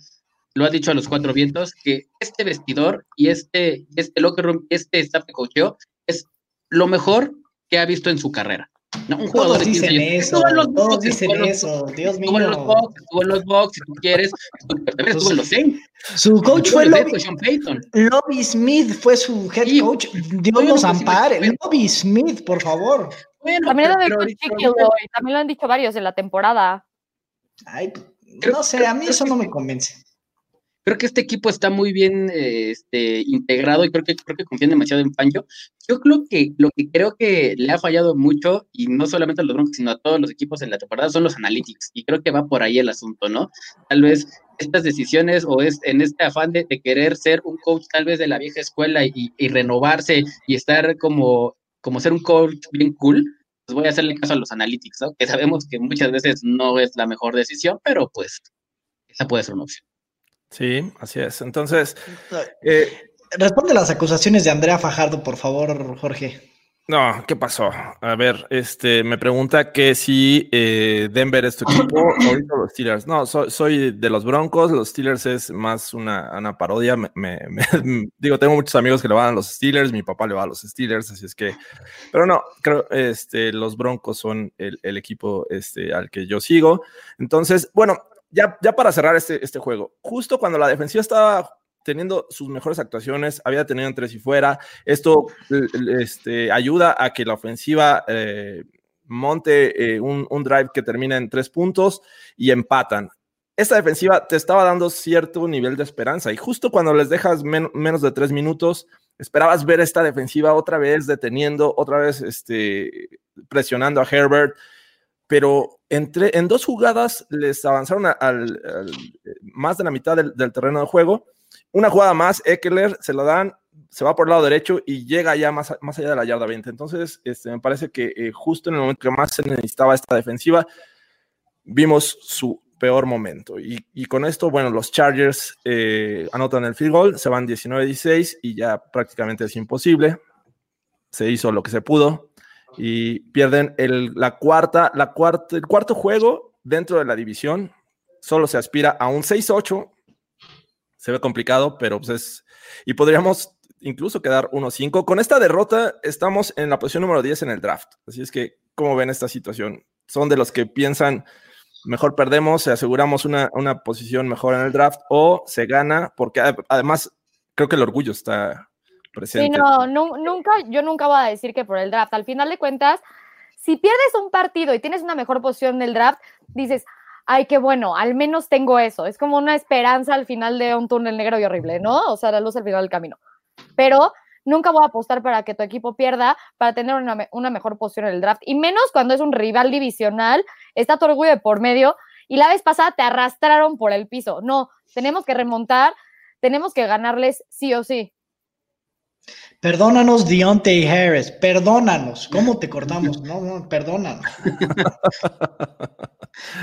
lo ha dicho a los cuatro vientos que este vestidor y este, este locker room, este staff de coacheo es lo mejor que ha visto en su carrera. ¿No? Un jugador Todos de 15 dicen años. eso, en los todos Bucks, dicen en los- eso, Dios Estuvo en los mío. Bucks, estuvo en los Bucks, si tú quieres. También estuvo en los Saints. Su coach fue Lobby, Sean Payton. Lobby Smith, fue su head Sí. coach. Dios nos ampare. imagínate. Lobby Smith, por favor. Bueno, También lo pero- de pero y también lo han dicho varios en la temporada. Ay, no sé, a mí eso no me convence. Creo que este equipo está muy bien eh, este, integrado y creo que, creo que confían demasiado en Pancho. Yo creo que lo que creo que le ha fallado mucho, y no solamente a los Broncos, sino a todos los equipos en la temporada, son los analytics. Y creo que va por ahí el asunto, ¿no? Tal vez estas decisiones o es en este afán de, querer ser un coach tal vez de la vieja escuela y, y renovarse y estar como, como ser un coach bien cool, pues voy a hacerle caso a los analytics, ¿no? Que sabemos que muchas veces no es la mejor decisión, pero pues esa puede ser una opción. Sí, así es. Entonces, eh, Responde las acusaciones de Andrea Fajardo, por favor, Jorge. no, ¿qué pasó? A ver, este, me pregunta que si eh, Denver es tu equipo, ahorita los Steelers. No, soy, soy de los Broncos, los Steelers es más una, una parodia. Me, me- me- digo, tengo muchos amigos que le van a los Steelers, mi papá le va a los Steelers, así es que, pero no, creo, este, los Broncos son el, el equipo este, al que yo sigo. Entonces, bueno, ya, para cerrar este, este juego, justo cuando la defensiva estaba teniendo sus mejores actuaciones, había tenido en tres y fuera, esto este, ayuda a que la ofensiva eh, monte eh, un, un drive que termina en tres puntos y empatan. Esta defensiva te estaba dando cierto nivel de esperanza y justo cuando les dejas men- menos de tres minutos, esperabas ver esta defensiva otra vez deteniendo, otra vez este, presionando a Herbert, pero entre, en dos jugadas les avanzaron al, al- más de la mitad del, del terreno de juego. Una jugada más, Eckler se lo dan, se va por el lado derecho y llega ya más, más allá de la yarda 20. Entonces, este, me parece que eh, justo en el momento que más se necesitaba esta defensiva, vimos su peor momento. Y, y con esto, bueno, los Chargers eh, anotan el field goal, se van 19-16 y ya prácticamente es imposible. Se hizo lo que se pudo y pierden el, la cuarta, el cuarto juego dentro de la división. Solo se aspira a un 6-8. Se ve complicado, pero pues es. Y podríamos incluso quedar 1-5. Con esta derrota estamos en la posición número 10 en el draft. Así es que, ¿cómo ven esta situación? Son de los que piensan, mejor perdemos, aseguramos una, una posición mejor en el draft o se gana, porque ad- además creo que el orgullo está Sí, presente. no, nu- nunca, yo nunca voy a decir que por el draft. Al final de cuentas, si pierdes un partido y tienes una mejor posición del draft, dices, ay, qué bueno, al menos tengo eso. Es como una esperanza al final de un túnel negro y horrible, ¿no? O sea, la luz al final del camino. Pero nunca voy a apostar para que tu equipo pierda para tener una, una mejor posición en el draft. Y menos cuando es un rival divisional, está tu orgullo de por medio. Y la vez pasada te arrastraron por el piso. No, tenemos que remontar, tenemos que ganarles sí o sí. Perdónanos, Deontay Harris, perdónanos. ¿Cómo te cortamos? No, no, perdónanos.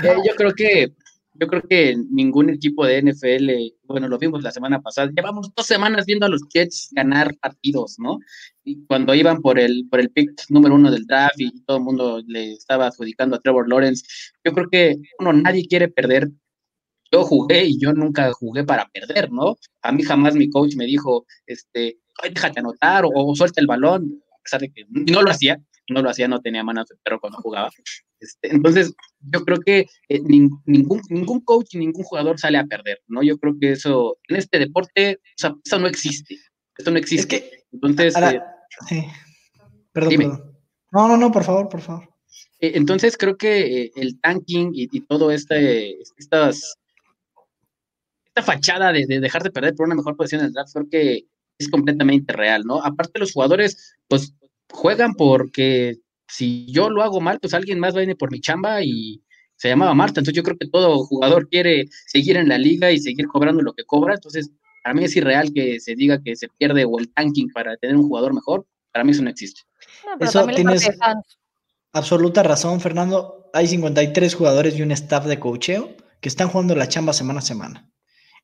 Eh, yo creo que yo creo que ningún equipo de NFL, bueno, lo vimos la semana pasada, llevamos dos semanas viendo a los Jets ganar partidos, ¿no? Y cuando iban por el, por el pick número uno del draft y todo el mundo le estaba adjudicando a Trevor Lawrence, yo creo que, uno, nadie quiere perder. Yo jugué y yo nunca jugué para perder, ¿no? A mí jamás mi coach me dijo, este, déjate anotar o, suelta el balón, a pesar de que no lo hacía, no lo hacía, no tenía manos de perro cuando jugaba. Este, entonces, yo creo que eh, ningún, ningún coach y ningún jugador sale a perder, ¿no? Yo creo que eso, en este deporte, o sea, eso no existe. Eso no existe. entonces, eh, sí. Perdón, perdón. No, no, no, por favor, por favor. Eh, entonces, creo que el tanking y, todo este, estas, esta fachada de, de, dejar de perder por una mejor posición en el draft, creo que es completamente real, ¿no? Aparte, los jugadores, pues, juegan porque si yo lo hago mal, pues alguien más va a venir por mi chamba y se llamaba Marta. Entonces yo creo que todo jugador quiere seguir en la liga y seguir cobrando lo que cobra. Entonces, para mí es irreal que se diga que se pierde o el tanking para tener un jugador mejor. Para mí eso no existe. eso tienes absoluta razón, Fernando. Hay 53 jugadores y un staff de cocheo que están jugando la chamba semana a semana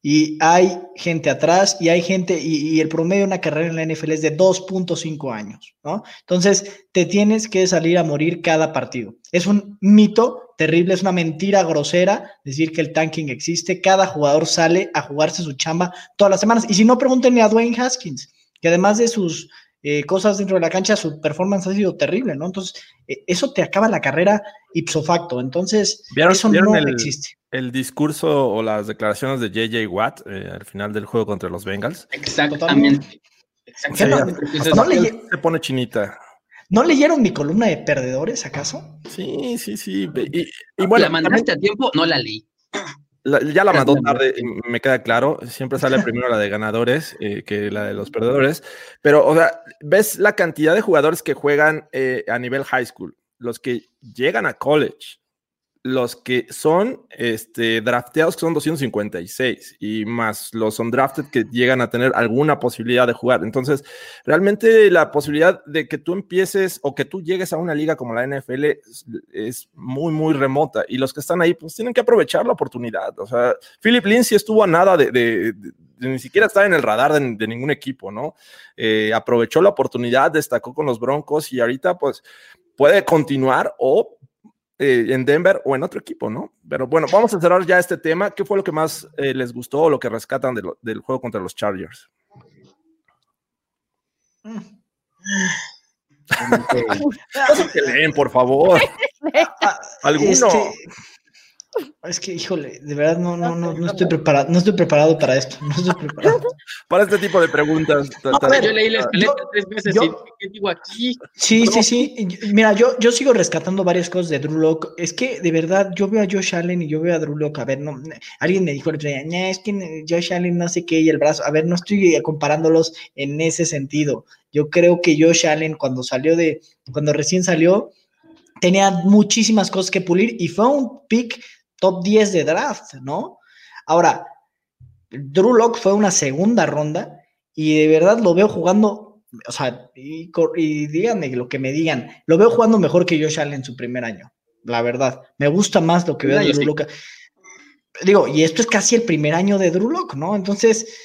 y hay gente atrás y hay gente, y, el promedio de una carrera en la NFL es de 2.5 años, ¿no? Entonces, te tienes que salir a morir cada partido. Es un mito terrible, es una mentira grosera decir que el tanking existe. Cada jugador sale a jugarse su chamba todas las semanas. Y si no, pregúntenle a Dwayne Haskins, que además de sus eh, cosas dentro de la cancha, su performance ha sido terrible, ¿no? Entonces, eh, eso te acaba la carrera ipso facto. Entonces, eso no existe el discurso o las declaraciones de JJ Watt eh, al final del juego contra los Bengals. Exactamente. Exactamente. se pone chinita. ¿No leyeron mi columna de perdedores, acaso? Sí, sí, sí. Y, bueno, ¿La mandaste a tiempo? No la leí. Ya la mandó tarde, me queda claro. Siempre sale primero la de ganadores eh, que la de los perdedores. Pero, o sea, ves la cantidad de jugadores que juegan eh, a nivel high school, los que llegan a college, los que son este, drafteados, que son 256, y más los undrafted que llegan a tener alguna posibilidad de jugar. Entonces, realmente la posibilidad de que tú empieces o que tú llegues a una liga como la NFL es, muy, muy remota. Y los que están ahí, pues tienen que aprovechar la oportunidad. O sea, Philip Lindsay estuvo a nada de, ni siquiera estar en el radar de, ningún equipo, ¿no? Eh, aprovechó la oportunidad, destacó con los Broncos y ahorita, pues, puede continuar o eh, en Denver o en otro equipo, ¿no? Pero bueno, vamos a cerrar ya este tema. ¿Qué fue lo que más eh, les gustó o lo que rescatan del juego contra los Chargers? que leen, por favor. ¿Alguno? Es que, híjole, de verdad no, no, no, no estoy preparado, no estoy preparado para esto, no estoy preparado. para este tipo de preguntas. yo leí la escaleta tres veces y ¿qué digo aquí? Sí, sí, sí. Mira, yo, yo sigo rescatando varias cosas de Drew Locke. Es que de verdad yo veo a Josh Allen y yo veo a Drew Locke. A ver, no, alguien me dijo el otro día, es que Josh Allen no sé qué y el brazo. A ver, no estoy comparándolos en ese sentido. Yo creo que Josh Allen cuando salió de, cuando recién salió, tenía muchísimas cosas que pulir y fue un pick top 10 de draft, ¿no? Ahora, Drew Locke fue una segunda ronda y de verdad lo veo jugando, o sea, y, díganme lo que me digan, lo veo jugando mejor que Josh Allen en su primer año, la verdad. Me gusta más lo que veo de Drew Locke. Digo, y esto es casi el primer año de Drew Locke, ¿no? Entonces,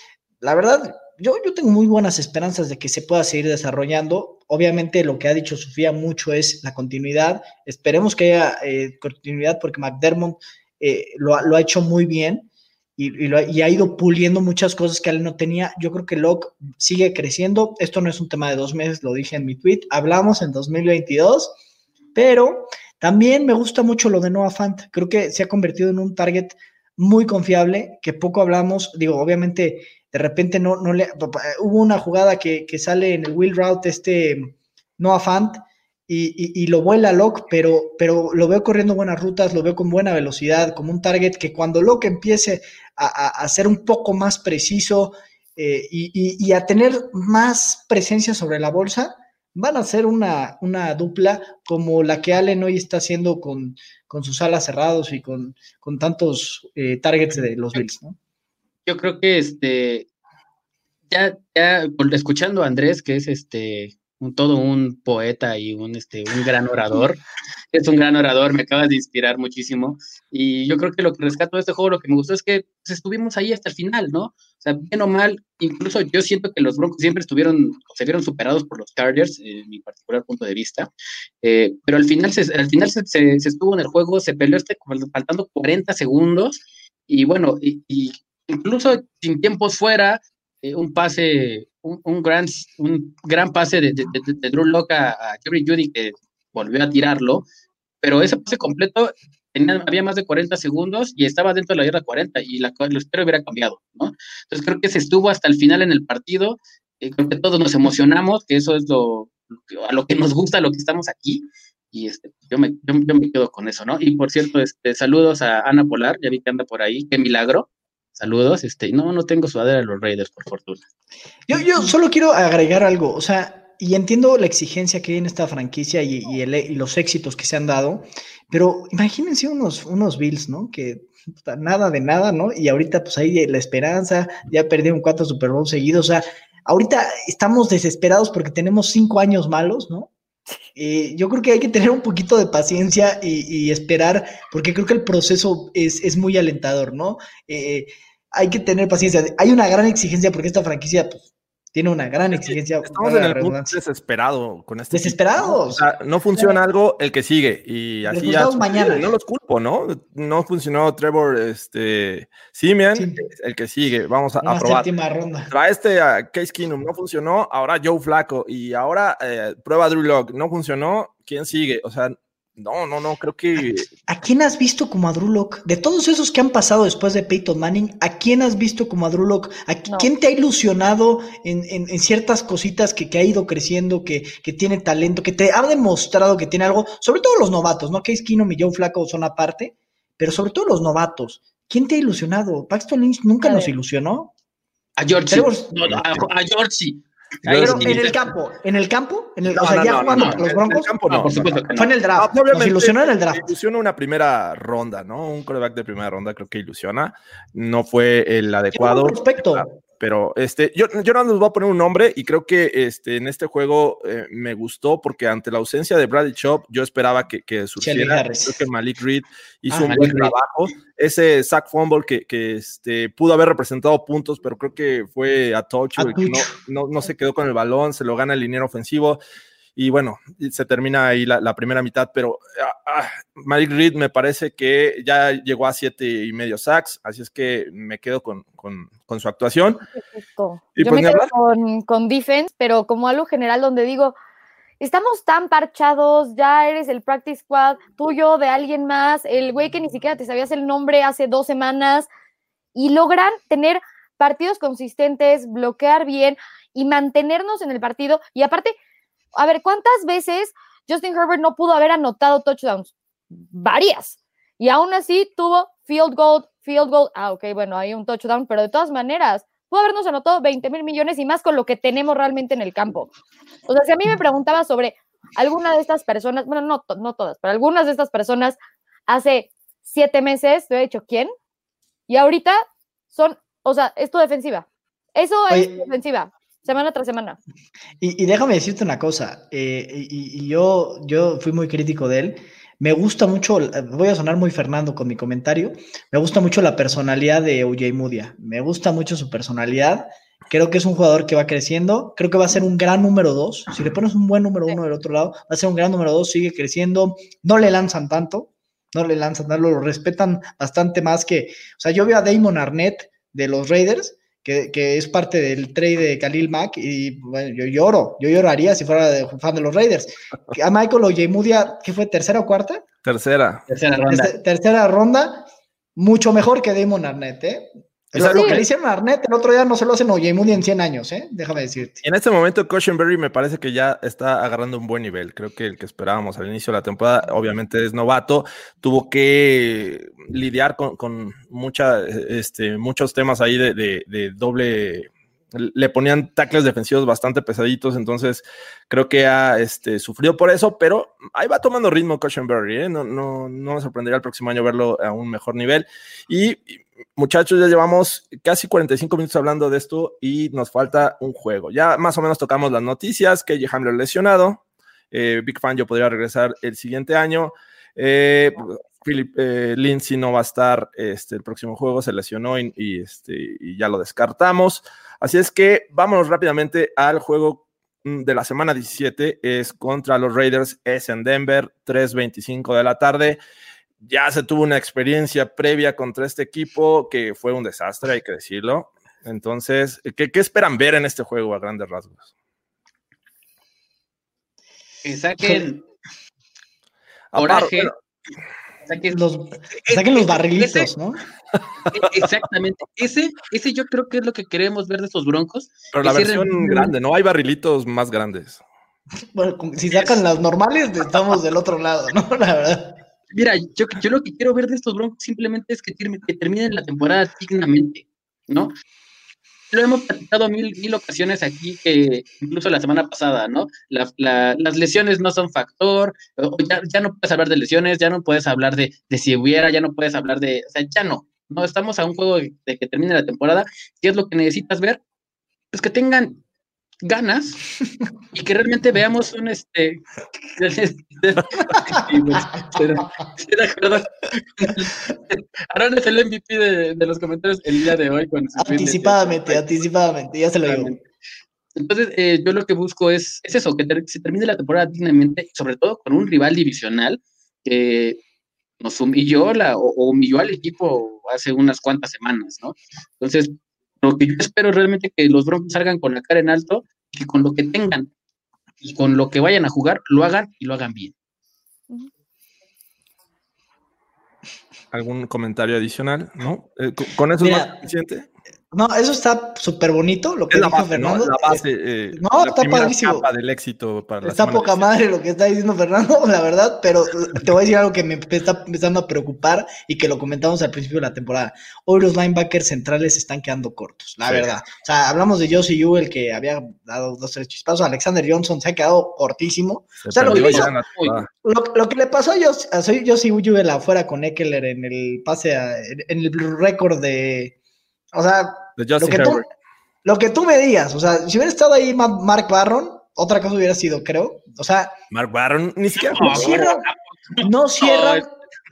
la verdad, yo, yo tengo muy buenas esperanzas de que se pueda seguir desarrollando. Obviamente lo que ha dicho Sofía mucho es la continuidad. Esperemos que haya eh, continuidad porque McDermott eh, lo, ha hecho muy bien y, ha ido puliendo muchas cosas que él no tenía. Yo creo que Locke sigue creciendo. Esto no es un tema de dos meses, lo dije en mi tweet. Hablamos en 2022, pero también me gusta mucho lo de Noah Fant. Creo que se ha convertido en un target muy confiable, que poco hablamos. Digo, obviamente, de repente no, no le. Hubo una jugada que, sale en el wheel route, este Noah Fant y, lo vuela Locke, pero, pero lo veo corriendo buenas rutas, lo veo con buena velocidad, como un target que cuando Locke empiece a, ser un poco más preciso eh, y, a tener más presencia sobre la bolsa, van a ser una, una dupla como la que Allen hoy está haciendo con, con sus alas cerrados y con, con tantos eh, targets de los Bills, ¿no? Yo creo que este ya, ya escuchando a Andrés, que es este un, todo un poeta y un, este, un gran orador. Es un gran orador, me acabas de inspirar muchísimo. Y yo creo que lo que rescato de este juego, lo que me gustó es que pues, estuvimos ahí hasta el final, ¿no? O sea, bien o mal, incluso yo siento que los Broncos siempre estuvieron, se vieron superados por los Chargers, en mi particular punto de vista. Eh, pero al final, se, al final se, se, estuvo en el juego, se peleó este faltando 40 segundos. Y bueno, y incluso sin tiempos fuera, eh, un pase, un, gran, un gran pase de, de, Drew Locke a, Jerry Judy que volvió a tirarlo, pero ese pase completo tenía, había más de 40 segundos y estaba dentro de la guerra 40 y la, lo espero hubiera cambiado, ¿no? Entonces creo que se estuvo hasta el final en el partido, y creo que todos nos emocionamos, que eso es lo, a lo que nos gusta, lo que estamos aquí, y este, yo, me, yo, me quedo con eso, ¿no? Y por cierto, este, saludos a Ana Polar, ya vi que anda por ahí, qué milagro, Saludos, este, no, no tengo sudadera de los Raiders, por fortuna. Yo, yo solo quiero agregar algo, o sea, y entiendo la exigencia que hay en esta franquicia y, los éxitos que se han dado, pero imagínense unos, unos Bills, ¿no? Que nada de nada, ¿no? Y ahorita pues ahí la esperanza, ya perdieron cuatro Super Bowls seguidos, o sea, ahorita estamos desesperados porque tenemos cinco años malos, ¿no? Eh, yo creo que hay que tener un poquito de paciencia y, esperar, porque creo que el proceso es, muy alentador, ¿no? Eh, hay que tener paciencia. Hay una gran exigencia porque esta franquicia pues, tiene una gran exigencia. Estamos en el punto desesperado con este. Desesperados. ¿no? funciona algo, el que sigue. Y así ya. Mañana. No los culpo, ¿no? No funcionó Trevor este, Simeon, el que sigue. Vamos a, a probar. Ronda. Trae este a Case Keenum, no funcionó. Ahora Joe Flaco. Y ahora eh, prueba Drew Lock, no funcionó. ¿Quién sigue? O sea, no, no, no, creo que. ¿A quién has visto como a Drew Locke? De todos esos que han pasado después de Peyton Manning, ¿a quién has visto como a Drew Locke? ¿A quién te ha ilusionado en, en, ciertas cositas que, que, ha ido creciendo, que, que, tiene talento, que te ha demostrado que tiene algo? Sobre todo los novatos, ¿no? Case Keenum y Joe Flaco son aparte, pero sobre todo los novatos. ¿Quién te ha ilusionado? Paxton Lynch nunca nos ilusionó. A George. No, no, a, a George pero en el campo, en el campo, en el, o sea, ya jugando con los Broncos. Campo, no, Fue en el draft. Nos ilusionó en el draft. Ilusiona una primera ronda, ¿no? Un coreback de primera ronda creo que ilusiona. No fue el adecuado. Respecto. Pero este, yo, yo no les voy a poner un nombre y creo que este, en este juego eh, me gustó porque ante la ausencia de Bradley Chop, yo esperaba que, que surgiera. Creo que Malik Reed hizo ah, un buen trabajo. Ese sack fumble que, que este, pudo haber representado puntos, pero creo que fue a touch, no, no, no, se quedó con el balón, se lo gana el liniero ofensivo y bueno, se termina ahí la, primera mitad, pero ah, ah, Malik Reed me parece que ya llegó a siete y medio sacks, así es que me quedo con, su actuación. Y Yo pues me quedo con, con defense, pero como algo general donde digo, estamos tan parchados, ya eres el practice squad tuyo, de alguien más, el güey que ni siquiera te sabías el nombre hace dos semanas, y logran tener partidos consistentes, bloquear bien y mantenernos en el partido. Y aparte, a ver, ¿cuántas veces Justin Herbert no pudo haber anotado touchdowns? Varias. Y aún así tuvo field goal, field goal. Ah, ok, bueno, hay un touchdown, pero de todas maneras, pudo habernos anotado 20 mil millones y más con lo que tenemos realmente en el campo. O sea, si a mí me preguntaba sobre alguna de estas personas, bueno, no, no todas, pero algunas de estas personas hace siete meses, te he dicho, ¿quién? Y ahorita son, o sea, es tu defensiva. Eso es defensiva semana tras semana. Y, déjame decirte una cosa, eh, y, yo, yo fui muy crítico de él. Me gusta mucho, voy a sonar muy Fernando con mi comentario, me gusta mucho la personalidad de UJ Mudia, me gusta mucho su personalidad, creo que es un jugador que va creciendo, creo que va a ser un gran número dos, si le pones un buen número uno del otro lado, va a ser un gran número dos, sigue creciendo, no le lanzan tanto, no le lanzan tanto, lo respetan bastante más que, o sea, yo veo a Damon Arnett de los Raiders, que, es parte del trade de Khalil Mack, y bueno, yo lloro, yo lloraría si fuera de, fan de los Raiders. A Michael Ojemudia, ¿qué fue? ¿Tercera o cuarta? Tercera. Tercera ronda. Tercera, ronda, mucho mejor que Damon Arnett, ¿eh? Lo que le hicieron a Arnett el otro día no se lo hacen a Ojemudia en 100 años, ¿eh? Déjame decirte. En este momento, Cushenberry me parece que ya está agarrando un buen nivel. Creo que el que esperábamos al inicio de la temporada, obviamente es novato, tuvo que lidiar con, con mucha, este, muchos temas ahí de, de, doble le ponían tackles defensivos bastante pesaditos, entonces creo que ha este, sufrido por eso, pero ahí va tomando ritmo Cushenberry, ¿eh? no, no, no me sorprendería el próximo año verlo a un mejor nivel. Y muchachos, ya llevamos casi 45 minutos hablando de esto y nos falta un juego. Ya más o menos tocamos las noticias, que Hamler lesionado, eh, Big Fan yo podría regresar el siguiente año. Eh, Philip eh, Lindsay no va a estar este, el próximo juego, se lesionó y, este, y ya lo descartamos. Así es que vámonos rápidamente al juego mm, de la semana 17, es contra los Raiders, es en Denver, 3.25 de la tarde. Ya se tuvo una experiencia previa contra este equipo que fue un desastre, hay que decirlo. Entonces, ¿qué, qué esperan ver en este juego a grandes rasgos? Que saquen coraje. Saquen los, saquen los barrilitos, ¿no? E, exactamente. Ese, ese yo creo que es lo que queremos ver de estos broncos. Pero la versión grande, ¿no? Hay barrilitos más grandes. Bueno, si sacan las normales, estamos del otro lado, ¿no? La verdad. Mira, yo, yo lo que quiero ver de estos broncos simplemente es que, que terminen la temporada dignamente, ¿no? Lo hemos platicado mil, mil ocasiones aquí, que incluso la semana pasada, ¿no? las lesiones no son factor, ya, ya, no puedes hablar de lesiones, ya no puedes hablar de, de, si hubiera, ya no puedes hablar de, o sea, ya no, no, estamos a un juego de que termine la temporada, ¿qué es lo que necesitas ver? Pues que tengan ganas y que realmente veamos un este Aaron es el MVP de, de, los comentarios el día de hoy anticipadamente, anticipadamente, ya se lo digo. Entonces, eh, yo lo que busco es, es eso, que se termine la temporada dignamente, sobre todo con un rival divisional que nos humilló la, o, o humilló al equipo hace unas cuantas semanas, ¿no? Entonces, lo que yo espero realmente que los Broncos salgan con la cara en alto, que con lo que tengan y con lo que vayan a jugar, lo hagan y lo hagan bien. ¿Algún comentario adicional? ¿No? Eh, ¿Con eso es más suficiente? No, eso está súper bonito, lo que dijo Fernando. La base, eh, no, está padrísimo. del éxito para Está poca madre lo que está diciendo Fernando, la verdad, pero te voy a decir algo que me está empezando a preocupar y que lo comentamos al principio de la temporada. Hoy los linebackers centrales están quedando cortos, la verdad. O sea, hablamos de Josie Yu, el que había dado dos, tres chispazos. Alexander Johnson se ha quedado cortísimo. o sea, lo que, lo, que, le pasó a Josie Yu afuera con Eckler en el pase, en el récord de. O sea, lo, que tú, lo que tú me digas, o sea, si hubiera estado ahí Mark Barron, otra cosa hubiera sido, creo. O sea. Mark Barron ni siquiera. No cierran. No cierran.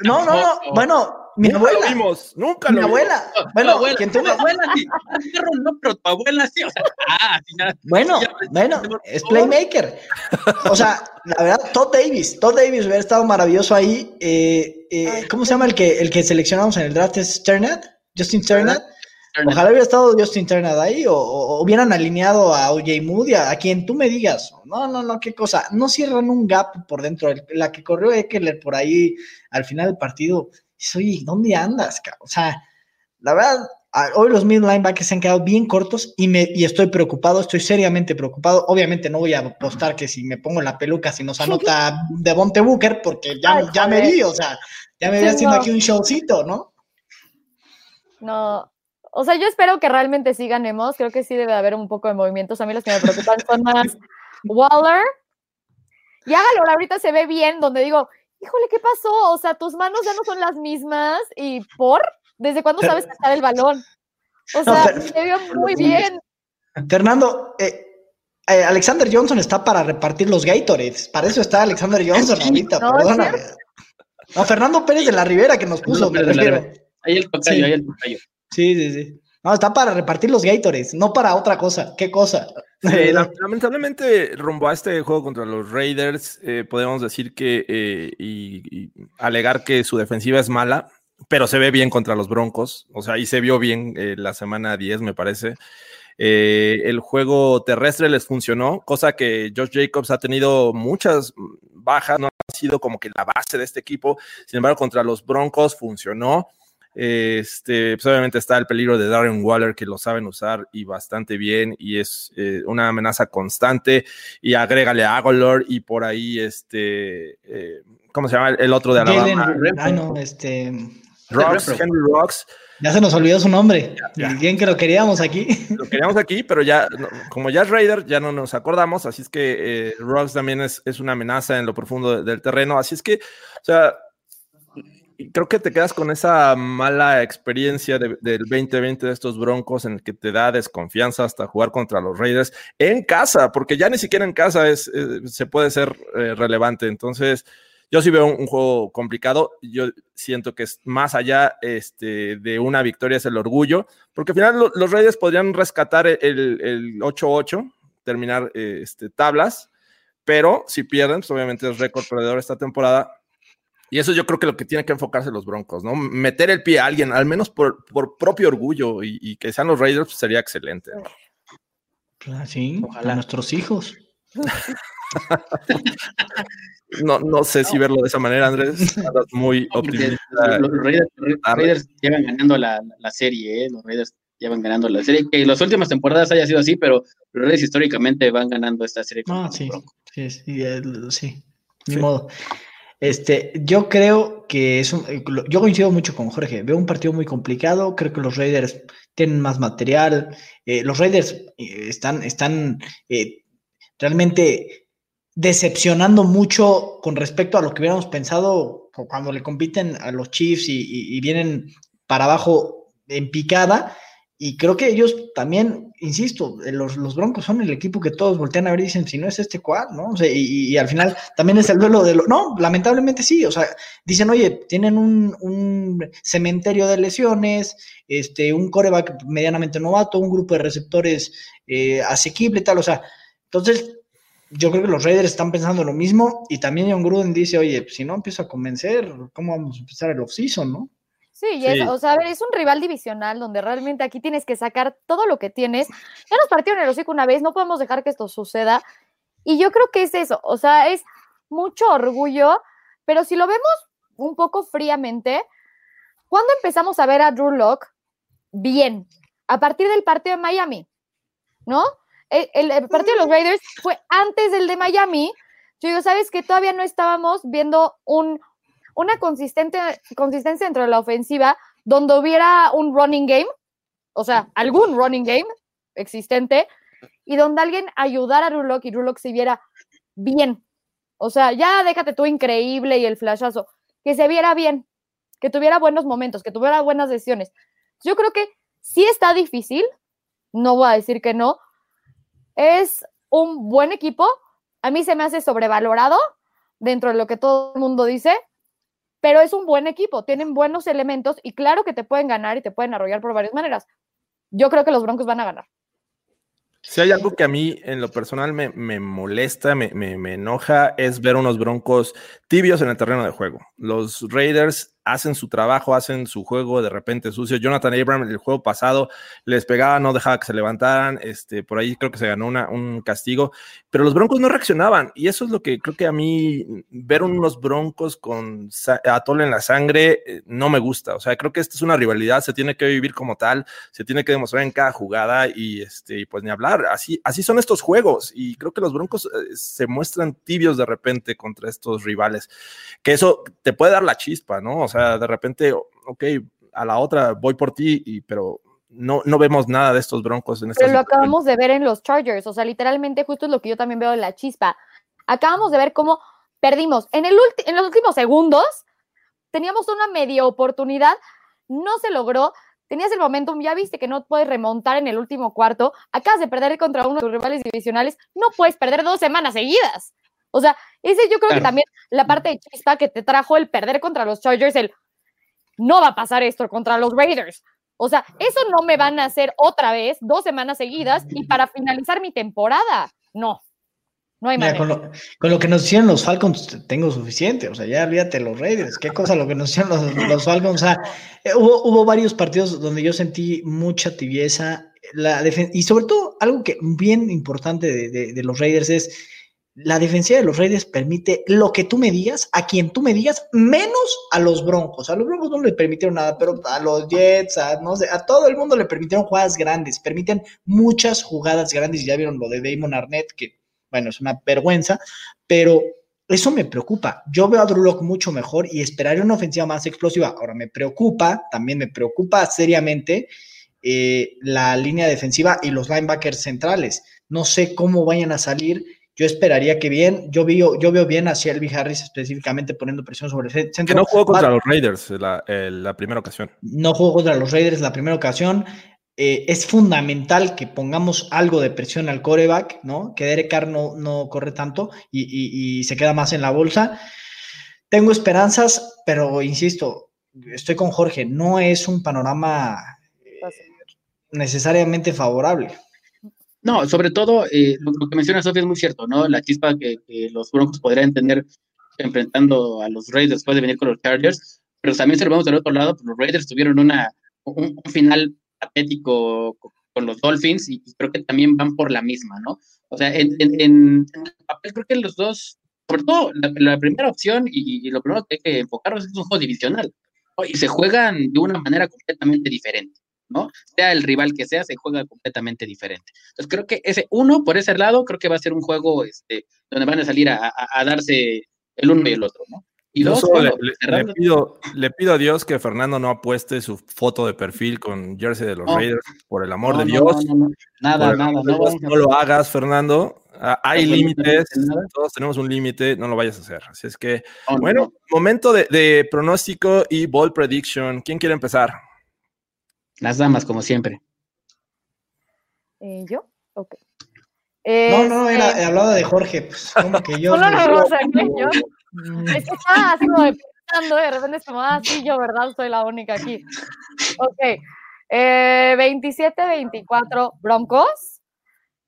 No, no, no. Bueno, mi nunca abuela. Lo vimos, nunca mi abuela. Vimos. Bueno, abuela, quien tú me... abuela sí. No, pero tu abuela sí. O sea, ah, bueno, bueno, es playmaker. O sea, la verdad, Todd Davis. Todd Davis hubiera estado maravilloso ahí. Eh, eh, ¿Cómo se llama el que, el que seleccionamos en el draft? ¿Es Sternat? Justin Sternat. Ojalá hubiera estado Justin Turner ahí o, o, hubieran alineado a OJ Moody, a, a, quien tú me digas. No, no, no, qué cosa. No cierran un gap por dentro. El, la que corrió Eckler por ahí al final del partido. Oye, ¿dónde andas? Cabrón? O sea, la verdad, hoy los mid linebackers se han quedado bien cortos y, me, y estoy preocupado, estoy seriamente preocupado. Obviamente no voy a apostar que si me pongo la peluca, si nos anota Devonte Booker, porque ya, Ay, ya me vi, o sea, ya me vi sí, haciendo no. aquí un showcito, ¿no? No, o sea, yo espero que realmente sí ganemos. Creo que sí debe haber un poco de movimientos. A mí los que me preocupan son más Waller. Y hágalo, ahorita se ve bien, donde digo, híjole, ¿qué pasó? O sea, tus manos ya no son las mismas. ¿Y por? ¿Desde cuándo sabes sacar el balón? O sea, no, pero, se vio muy bien. Fernando, eh, eh, Alexander Johnson está para repartir los Gatorades. Para eso está Alexander Johnson ahorita, no, perdóname. No, Fernando Pérez de la Rivera que nos puso. Ahí el tocayo, sí. ahí el tocayo. Sí, sí, sí. No, está para repartir los Gatorades, no para otra cosa. ¿Qué cosa? Sí, lamentablemente, rumbo a este juego contra los Raiders, eh, podemos decir que eh, y, y, alegar que su defensiva es mala, pero se ve bien contra los Broncos. O sea, y se vio bien eh, la semana 10, me parece. Eh, el juego terrestre les funcionó, cosa que Josh Jacobs ha tenido muchas bajas, no ha sido como que la base de este equipo. Sin embargo, contra los Broncos funcionó. Este, pues obviamente está el peligro de Darren Waller, que lo saben usar y bastante bien, y es eh, una amenaza constante. Y agrégale a Agolor y por ahí, este, eh, ¿cómo se llama? El otro de Alabama. Jalen, ah, no, este. Rocks, Henry Rocks. Ya se nos olvidó su nombre. Bien que lo queríamos aquí. Lo queríamos aquí, pero ya, como ya es Raider, ya no nos acordamos. Así es que eh, Rocks también es, es, una amenaza en lo profundo del terreno. Así es que, o sea, creo que te quedas con esa mala experiencia del 2020 de estos Broncos en el que te da desconfianza hasta jugar contra los Raiders en casa, porque ya ni siquiera en casa es, eh, se puede ser eh, relevante. Entonces, yo sí veo un, juego complicado. Yo siento que es más allá este, de una victoria es el orgullo, porque al final los Raiders podrían rescatar el 8-8, terminar este, tablas, pero si pierden, pues obviamente es récord perdedor esta temporada y eso yo creo que lo que tiene que enfocarse los Broncos, ¿no? Meter el pie a alguien, al menos por, por propio orgullo y, que sean los Raiders, pues, sería excelente. Claro, sí, ojalá nuestros hijos. no, no sé si verlo de esa manera, Andrés. Muy optimista. Los, Raiders, llevan ganando la, la, serie, ¿eh? Los Raiders llevan ganando la serie. Que en las últimas temporadas haya sido así, pero los Raiders históricamente van ganando esta serie. Ah, sí, sí, sí, sí, ni modo. Este, yo creo que es un, eh, yo coincido mucho con Jorge. Veo un partido muy complicado. Creo que los Raiders tienen más material. Eh, los Raiders eh, están, están realmente decepcionando mucho con respecto a lo que hubiéramos pensado cuando le compiten a los Chiefs y vienen para abajo en picada. Y creo que ellos también, insisto, los, los, Broncos son el equipo que todos voltean a ver y dicen, si no es este cual, ¿no? O sea, y, al final también es el duelo de los... No, lamentablemente sí, o sea, dicen, oye, tienen un, un, cementerio de lesiones, este, un coreback medianamente novato, un grupo de receptores eh, asequible y tal, o sea, entonces yo creo que los Raiders están pensando lo mismo y también John Gruden dice, oye, si no empiezo a convencer, ¿cómo vamos a empezar el off-season, no? Sí, Es, o sea, es un rival divisional donde realmente aquí tienes que sacar todo lo que tienes. Ya nos partieron el hocico una vez, no podemos dejar que esto suceda. Y yo creo que es eso, o sea, es mucho orgullo, pero si lo vemos un poco fríamente, ¿cuándo empezamos a ver a Drew Locke bien? A partir del partido de Miami, ¿no? El, el, partido de los Raiders fue antes del de Miami. Yo digo, ¿sabes que Todavía no estábamos viendo un una consistente, consistencia dentro de la ofensiva donde hubiera un running game, o sea, algún running game existente, y donde alguien ayudara a Rulock y Rulock se viera bien. O sea, ya déjate tú increíble y el flashazo, que se viera bien, que tuviera buenos momentos, que tuviera buenas decisiones. Yo creo que sí está difícil, no voy a decir que no. Es un buen equipo, a mí se me hace sobrevalorado dentro de lo que todo el mundo dice, pero es un buen equipo, tienen buenos elementos y claro que te pueden ganar y te pueden arrollar por varias maneras. Yo creo que los Broncos van a ganar. Si hay algo que a mí en lo personal me, molesta, me, me, enoja, es ver unos broncos tibios en el terreno de juego. Los Raiders hacen su trabajo, hacen su juego de repente sucio. Jonathan Abram, el juego pasado, les pegaba, no dejaba que se levantaran. Este, por ahí creo que se ganó una, un castigo, pero los Broncos no reaccionaban. Y eso es lo que creo que a mí ver unos Broncos con atole en la sangre eh, no me gusta. O sea, creo que esta es una rivalidad, se tiene que vivir como tal, se tiene que demostrar en cada jugada y, este, pues ni hablar. Así, así son estos juegos. Y creo que los Broncos eh, se muestran tibios de repente contra estos rivales, que eso te puede dar la chispa, ¿no? O sea, de repente, ok, a la otra voy por ti, y, pero no, no vemos nada de estos broncos en Pero lo acabamos de ver en los Chargers, o sea, literalmente justo es lo que yo también veo en la chispa. Acabamos de ver cómo perdimos. En, el en los últimos segundos teníamos una media oportunidad, no se logró, tenías el momentum, ya viste que no puedes remontar en el último cuarto, acabas de perder contra uno de tus rivales divisionales, no puedes perder dos semanas seguidas. O sea, ese yo creo que también la parte de chispa que te trajo el perder contra los Chargers, el no va a pasar esto contra los Raiders. O sea, eso no me van a hacer otra vez dos semanas seguidas y para finalizar mi temporada. No, no hay manera. Con lo, con lo, que nos hicieron los Falcons tengo suficiente. O sea, ya olvídate los Raiders. Qué cosa lo que nos hicieron los, Falcons. O sea, eh, hubo, hubo, varios partidos donde yo sentí mucha tibieza. La y sobre todo, algo que bien importante de, de los Raiders es la defensiva de los Raiders permite lo que tú me digas, a quien tú me digas, menos a los Broncos. A los Broncos no le permitieron nada, pero a los Jets, a, no sé, a todo el mundo le permitieron jugadas grandes, permiten muchas jugadas grandes. Ya vieron lo de Damon Arnett, que, bueno, es una vergüenza, pero Eso me preocupa. Yo veo a Drew mucho mejor y esperaría una ofensiva más explosiva. Ahora me preocupa, también me preocupa seriamente eh, la línea defensiva y los linebackers centrales. No sé cómo vayan a salir. Yo esperaría que bien. Yo veo, yo veo bien a Shelby Harris específicamente poniendo presión sobre el centro. Que no jugó contra los Raiders la, la primera ocasión. No jugó contra los Raiders la primera ocasión. Eh, es fundamental que pongamos algo de presión al coreback, ¿no? Que Derek Carr no, no corre tanto y, y, se queda más en la bolsa. Tengo esperanzas, pero insisto, estoy con Jorge, no es un panorama eh, necesariamente favorable. No, sobre todo eh, lo, que menciona Sofía es muy cierto, ¿no? La chispa que, los Broncos podrían tener enfrentando a los Raiders después de venir con los Chargers, pero también si lo vemos del otro lado, pues los Raiders tuvieron una, un, final patético con los Dolphins y, creo que también van por la misma, ¿no? O sea, en, en, papel creo que los dos, sobre todo la, primera opción y, lo primero que hay que enfocarnos es un juego divisional y se juegan de una manera completamente diferente. ¿No? Sea el rival que sea, se juega completamente diferente. Entonces creo que ese uno, por ese lado, creo que va a ser un juego este, donde van a salir a, a darse el uno y el otro, ¿no? Y le, pido, le, pido, a Dios que Fernando no apueste su foto de perfil con jersey de los Raiders, por el amor de Dios. nada, nada. No, lo hagas, Fernando. Ah, hay límites, todos tenemos un límite, no lo vayas a hacer. Así es que, bueno, momento de, pronóstico y ball prediction. ¿Quién quiere empezar? Las damas, como siempre. Eh, ¿Yo? Ok. no, no, era, este hablaba de Jorge. Pues, como que yo. no, no, no, yo. Es que estaba así como pensando, de repente es como, ah, sí, yo, ¿verdad? Soy la única aquí. Ok. Eh, 27-24 Broncos.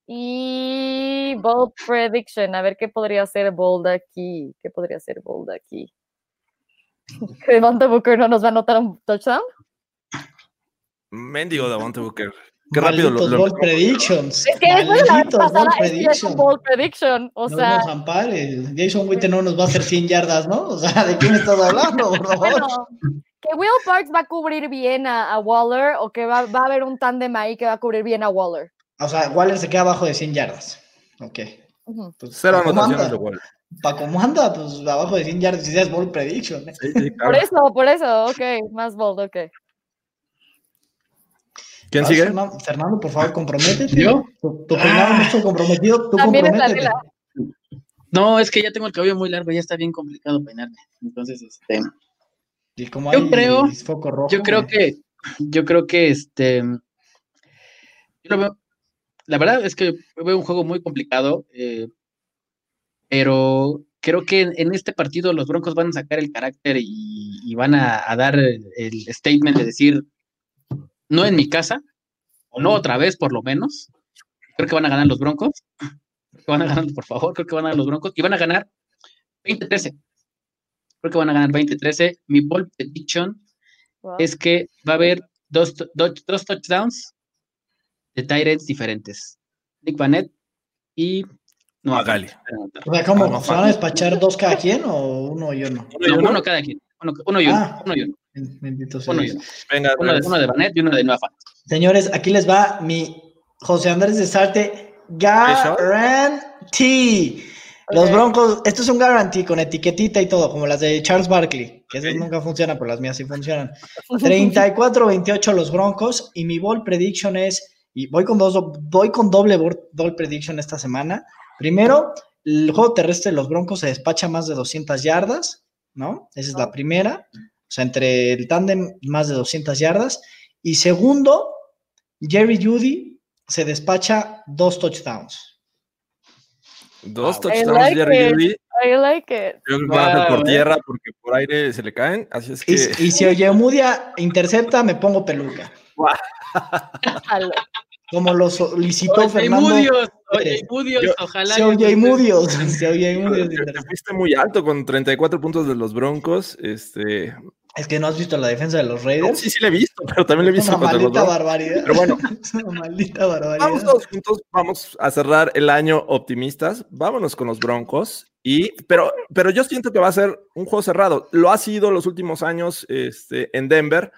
Y Bold Prediction. A ver qué podría ser Bold aquí. ¿Qué podría ser Bold aquí? ¿Que Devonta Booker no nos va a anotar un touchdown? Mendigo Devonta Booker. Qué rápido lo, lo bold predictions. Es que eso es la pasada es un bold prediction. O no sea. nos ampares. Jason Witten no nos va a hacer 100 yardas, ¿no? O sea, ¿de quién estás hablando, por favor? Bueno, que Will Parks va a cubrir bien a, a Waller o que va, va, a haber un tándem ahí que va a cubrir bien a Waller. O sea, Waller se queda abajo de 100 yardas. Ok. Uh -huh. pues, Cero anotaciones de Waller. ¿Para cómo anda? Pues abajo de 100 yardas, si es bold prediction. ¿eh? Sí, sí, claro. Por eso, por eso, ok, más bold, ok. ¿Quién sigue? Fernando, Fernando, por favor, comprométete. ¿Yo? Tu, tu peinado mucho comprometido, tú También comprométete. No, es que ya tengo el cabello muy largo, ya está bien complicado peinarme. Entonces, este. Y como yo creo, foco rojo, yo creo eh. que, yo creo que este. Yo lo veo, la verdad es que veo un juego muy complicado, eh, pero creo que en, en, este partido los Broncos van a sacar el carácter y, y van a, a, dar el statement de decir, no en mi casa, o no otra vez por lo menos. Creo que van a ganar los Broncos. Creo que van a ganar, por favor, creo que van a ganar los Broncos y van a ganar 20-13. Creo que van a ganar 20-13. Mi ball prediction wow. es que va a haber dos, dos, dos touchdowns de Tyrants diferentes. Nick Vanette y no Gali. O sea, ¿cómo? ¿Se van a despachar dos cada quien o uno y uno? No, uno, uno cada quien. Uno, uno y uno. Ah, uno y uno. Bendito sea uno, y uno. Venga, uno, de, uno de Vanette y uno de Nueva Señores, aquí les va mi José Andrés de Sarte Guarantee. Los Broncos, esto es un guarantee con etiquetita y todo, como las de Charles Barkley, que esas nunca funcionan, pero las mías sí funcionan. 34-28 los Broncos y mi ball prediction es, y voy con dos, voy con doble ball prediction esta semana. Primero, el juego terrestre de los Broncos se despacha más de 200 yardas, ¿no? Esa es la primera. Sea, entre el tándem, más de 200 yardas. Y segundo, Jerry Judy se despacha dos touchdowns. Dos touchdowns, like Jerry Judy. I like it. Yo creo que van a hacer por tierra porque por aire se le caen. Así es que. Y, y si Oyemudia intercepta, me pongo peluca. Como lo solicitó oye, Fernando. Mudios, oye, Mudios, ojalá. Se oye Mudios. Se oye Mudios. Te fuiste muy alto con 34 puntos de los Broncos. Este, es que no has visto la defensa de los Raiders. No, sí, sí la he visto, pero también la he visto una maldita los barbaridad. Pero bueno, una maldita barbaridad. Vamos todos juntos, vamos a cerrar el año optimistas. Vámonos con los Broncos. Y, pero, pero yo siento que va a ser un juego cerrado. Lo ha sido los últimos años este, en Denver.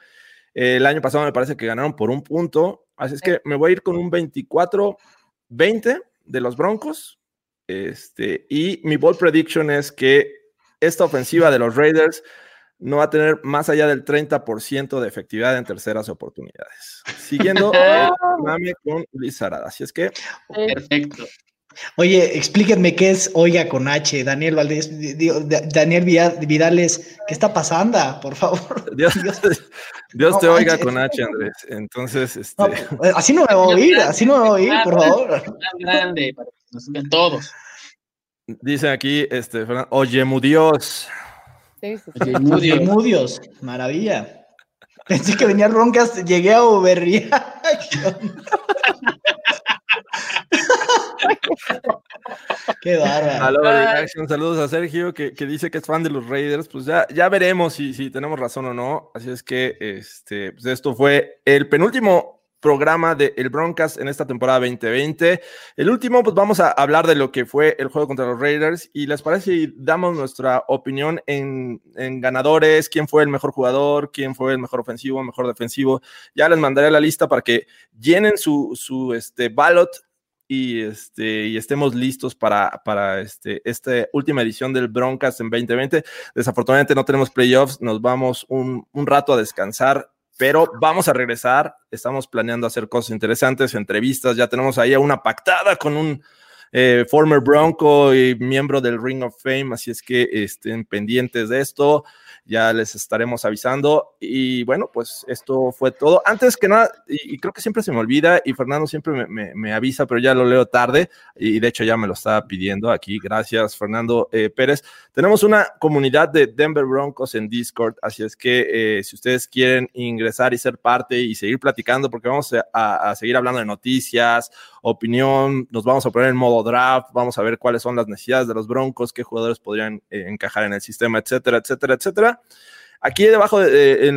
El año pasado me parece que ganaron por un punto. Así es que me voy a ir con un 24-20 de los Broncos. Este, y mi bold prediction es que esta ofensiva de los Raiders no va a tener más allá del 30% de efectividad en terceras oportunidades. Siguiendo el con Luis Arada. Así es que. Perfecto. Oye, explíquenme qué es Oiga con H, Daniel Valdés, Daniel Vidales, ¿qué está pasando? Por favor. Dios, Dios, te oiga con H, Andrés. Entonces, este... Eh, así no me voy a oír, así no me voy a oír, por favor. grande para que nos todos. Dice aquí, este, oye, mu Dios. Sí, sí, Oye, Mudios, maravilla. Pensé que venía Roncas, llegué a Uberría. Qué bárbaro. Saludos a Sergio que, dice que es fan de los Raiders. Pues ya, ya veremos si, si tenemos razón o no. Así es que este, pues esto fue el penúltimo programa de El Broncas en esta temporada 2020. El último, pues vamos a hablar de lo que fue el juego contra los Raiders y les parece damos nuestra opinión en, en, ganadores, quién fue el mejor jugador, quién fue el mejor ofensivo, mejor defensivo. Ya les mandaré la lista para que llenen su, su este, ballot y, este, y estemos listos para, para este, esta última edición del Broncas en 2020. Desafortunadamente no tenemos playoffs, nos vamos un, un rato a descansar, pero vamos a regresar. Estamos planeando hacer cosas interesantes, entrevistas, ya tenemos ahí una pactada con un eh, former Bronco y miembro del Ring of Fame, así es que estén pendientes de esto ya les estaremos avisando. Y bueno, pues esto fue todo. Antes que nada, y, creo que siempre se me olvida, y Fernando siempre me, avisa, pero ya lo leo tarde, y de hecho ya me lo estaba pidiendo aquí. Gracias, Fernando eh, Pérez. Tenemos una comunidad de Denver Broncos en Discord, así es que eh, si ustedes quieren ingresar y ser parte y seguir platicando, porque vamos a, seguir hablando de noticias, opinión, nos vamos a poner en modo draft, vamos a ver cuáles son las necesidades de los Broncos, qué jugadores podrían eh, encajar en el sistema, etcétera, etcétera, etcétera. Aquí debajo de,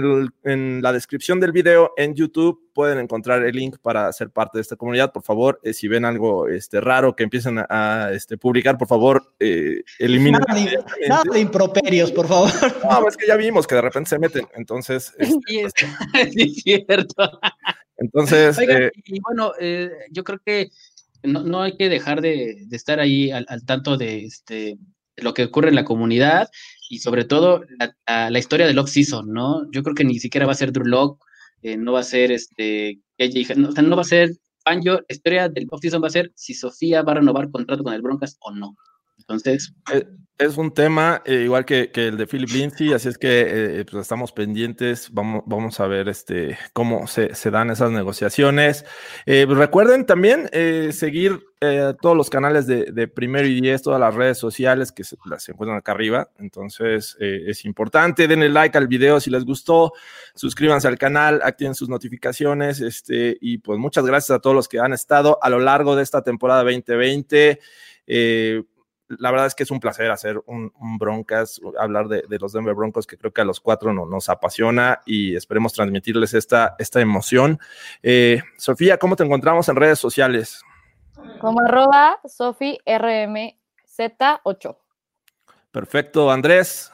en, la descripción del video en YouTube pueden encontrar el link para ser parte de esta comunidad. Por favor, eh, si ven algo este, raro que empiecen a, este, publicar, por favor, eh, eliminen. Nada de, improperios, por favor. No, es que ya vimos que de repente se meten. Entonces. sí, es, cierto. Entonces. Eh, y bueno, eh, yo creo que no, hay que dejar de, estar ahí al, tanto de, este, de lo que ocurre en la comunidad y sobre todo la, la, historia del off-season, ¿no? Yo creo que ni siquiera va a ser Drew Lock, eh, no va a ser este, no, o sea, no va a ser Panjo, la historia del off-season va a ser si Sofía va a renovar contrato con el Broncas o no. Entonces. Eh, es un tema eh, igual que, que, el de Philip Lindsay, así es que pues estamos pendientes. Vamos, vamos a ver este, cómo se, se dan esas negociaciones. recuerden también seguir todos los canales de, de, Primero y Diez, todas las redes sociales que se, las encuentran acá arriba. Entonces es importante. Denle like al video si les gustó. Suscríbanse al canal, activen sus notificaciones. Este, y pues muchas gracias a todos los que han estado a lo largo de esta temporada 2020. Eh, la verdad es que es un placer hacer un, broncas, hablar de, los Denver Broncos, que creo que a los cuatro nos apasiona y esperemos transmitirles esta, esta emoción. Eh, Sofía, ¿cómo te encontramos en redes sociales? Como arroba SofiRMZ8. Perfecto, Andrés.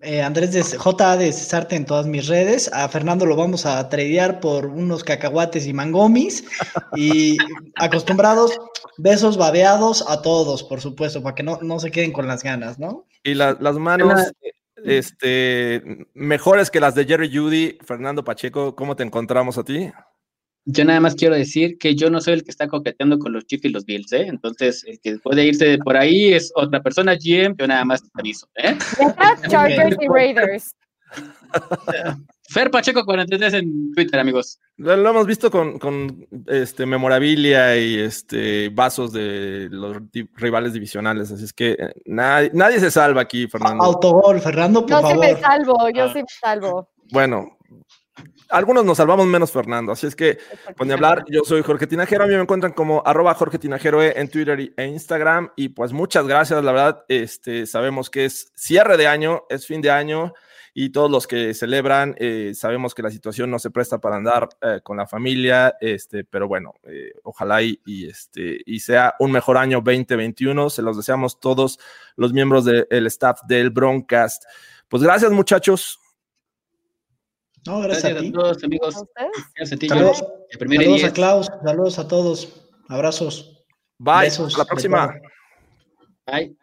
Eh, Andrés de J de Cesarte en todas mis redes. A Fernando lo vamos a tradear por unos cacahuates y mangomis. Y acostumbrados, besos babeados a todos, por supuesto, para que no, no se queden con las ganas, ¿no? Y las manos este, mejores que las de Jerry Judy. Fernando Pacheco, ¿cómo te encontramos a ti? Yo nada más quiero decir que yo no soy el que está coqueteando con los Chiefs y los Bills, ¿eh? Entonces, el que puede irse por ahí es otra persona, GM, yo nada más te aviso, ¿eh? Chargers y Raiders. Fer Pacheco 43 en Twitter, amigos. Lo, hemos visto con, con, este memorabilia y este vasos de los rivales divisionales, así es que eh, nadie, nadie se salva aquí, Fernando. Autogol, Fernando, por favor. Yo sí me salvo, yo sí me salvo. Bueno, algunos nos salvamos menos Fernando, así es que a hablar, yo soy Jorge Tinajero, a mí me encuentran como arroba Jorge Tinajero en Twitter e Instagram y pues muchas gracias, la verdad, este, sabemos que es cierre de año, es fin de año y todos los que celebran, eh, sabemos que la situación no se presta para andar eh, con la familia, este, pero bueno, eh, ojalá y, este, y sea un mejor año 2021, se los deseamos todos los miembros del staff del Broncast. Pues gracias muchachos. No, gracias, a, ti. todos, amigos. Gracias a ti. Saludos, saludos a Klaus, saludos a todos. Abrazos. Bye. Hasta la próxima. Bye.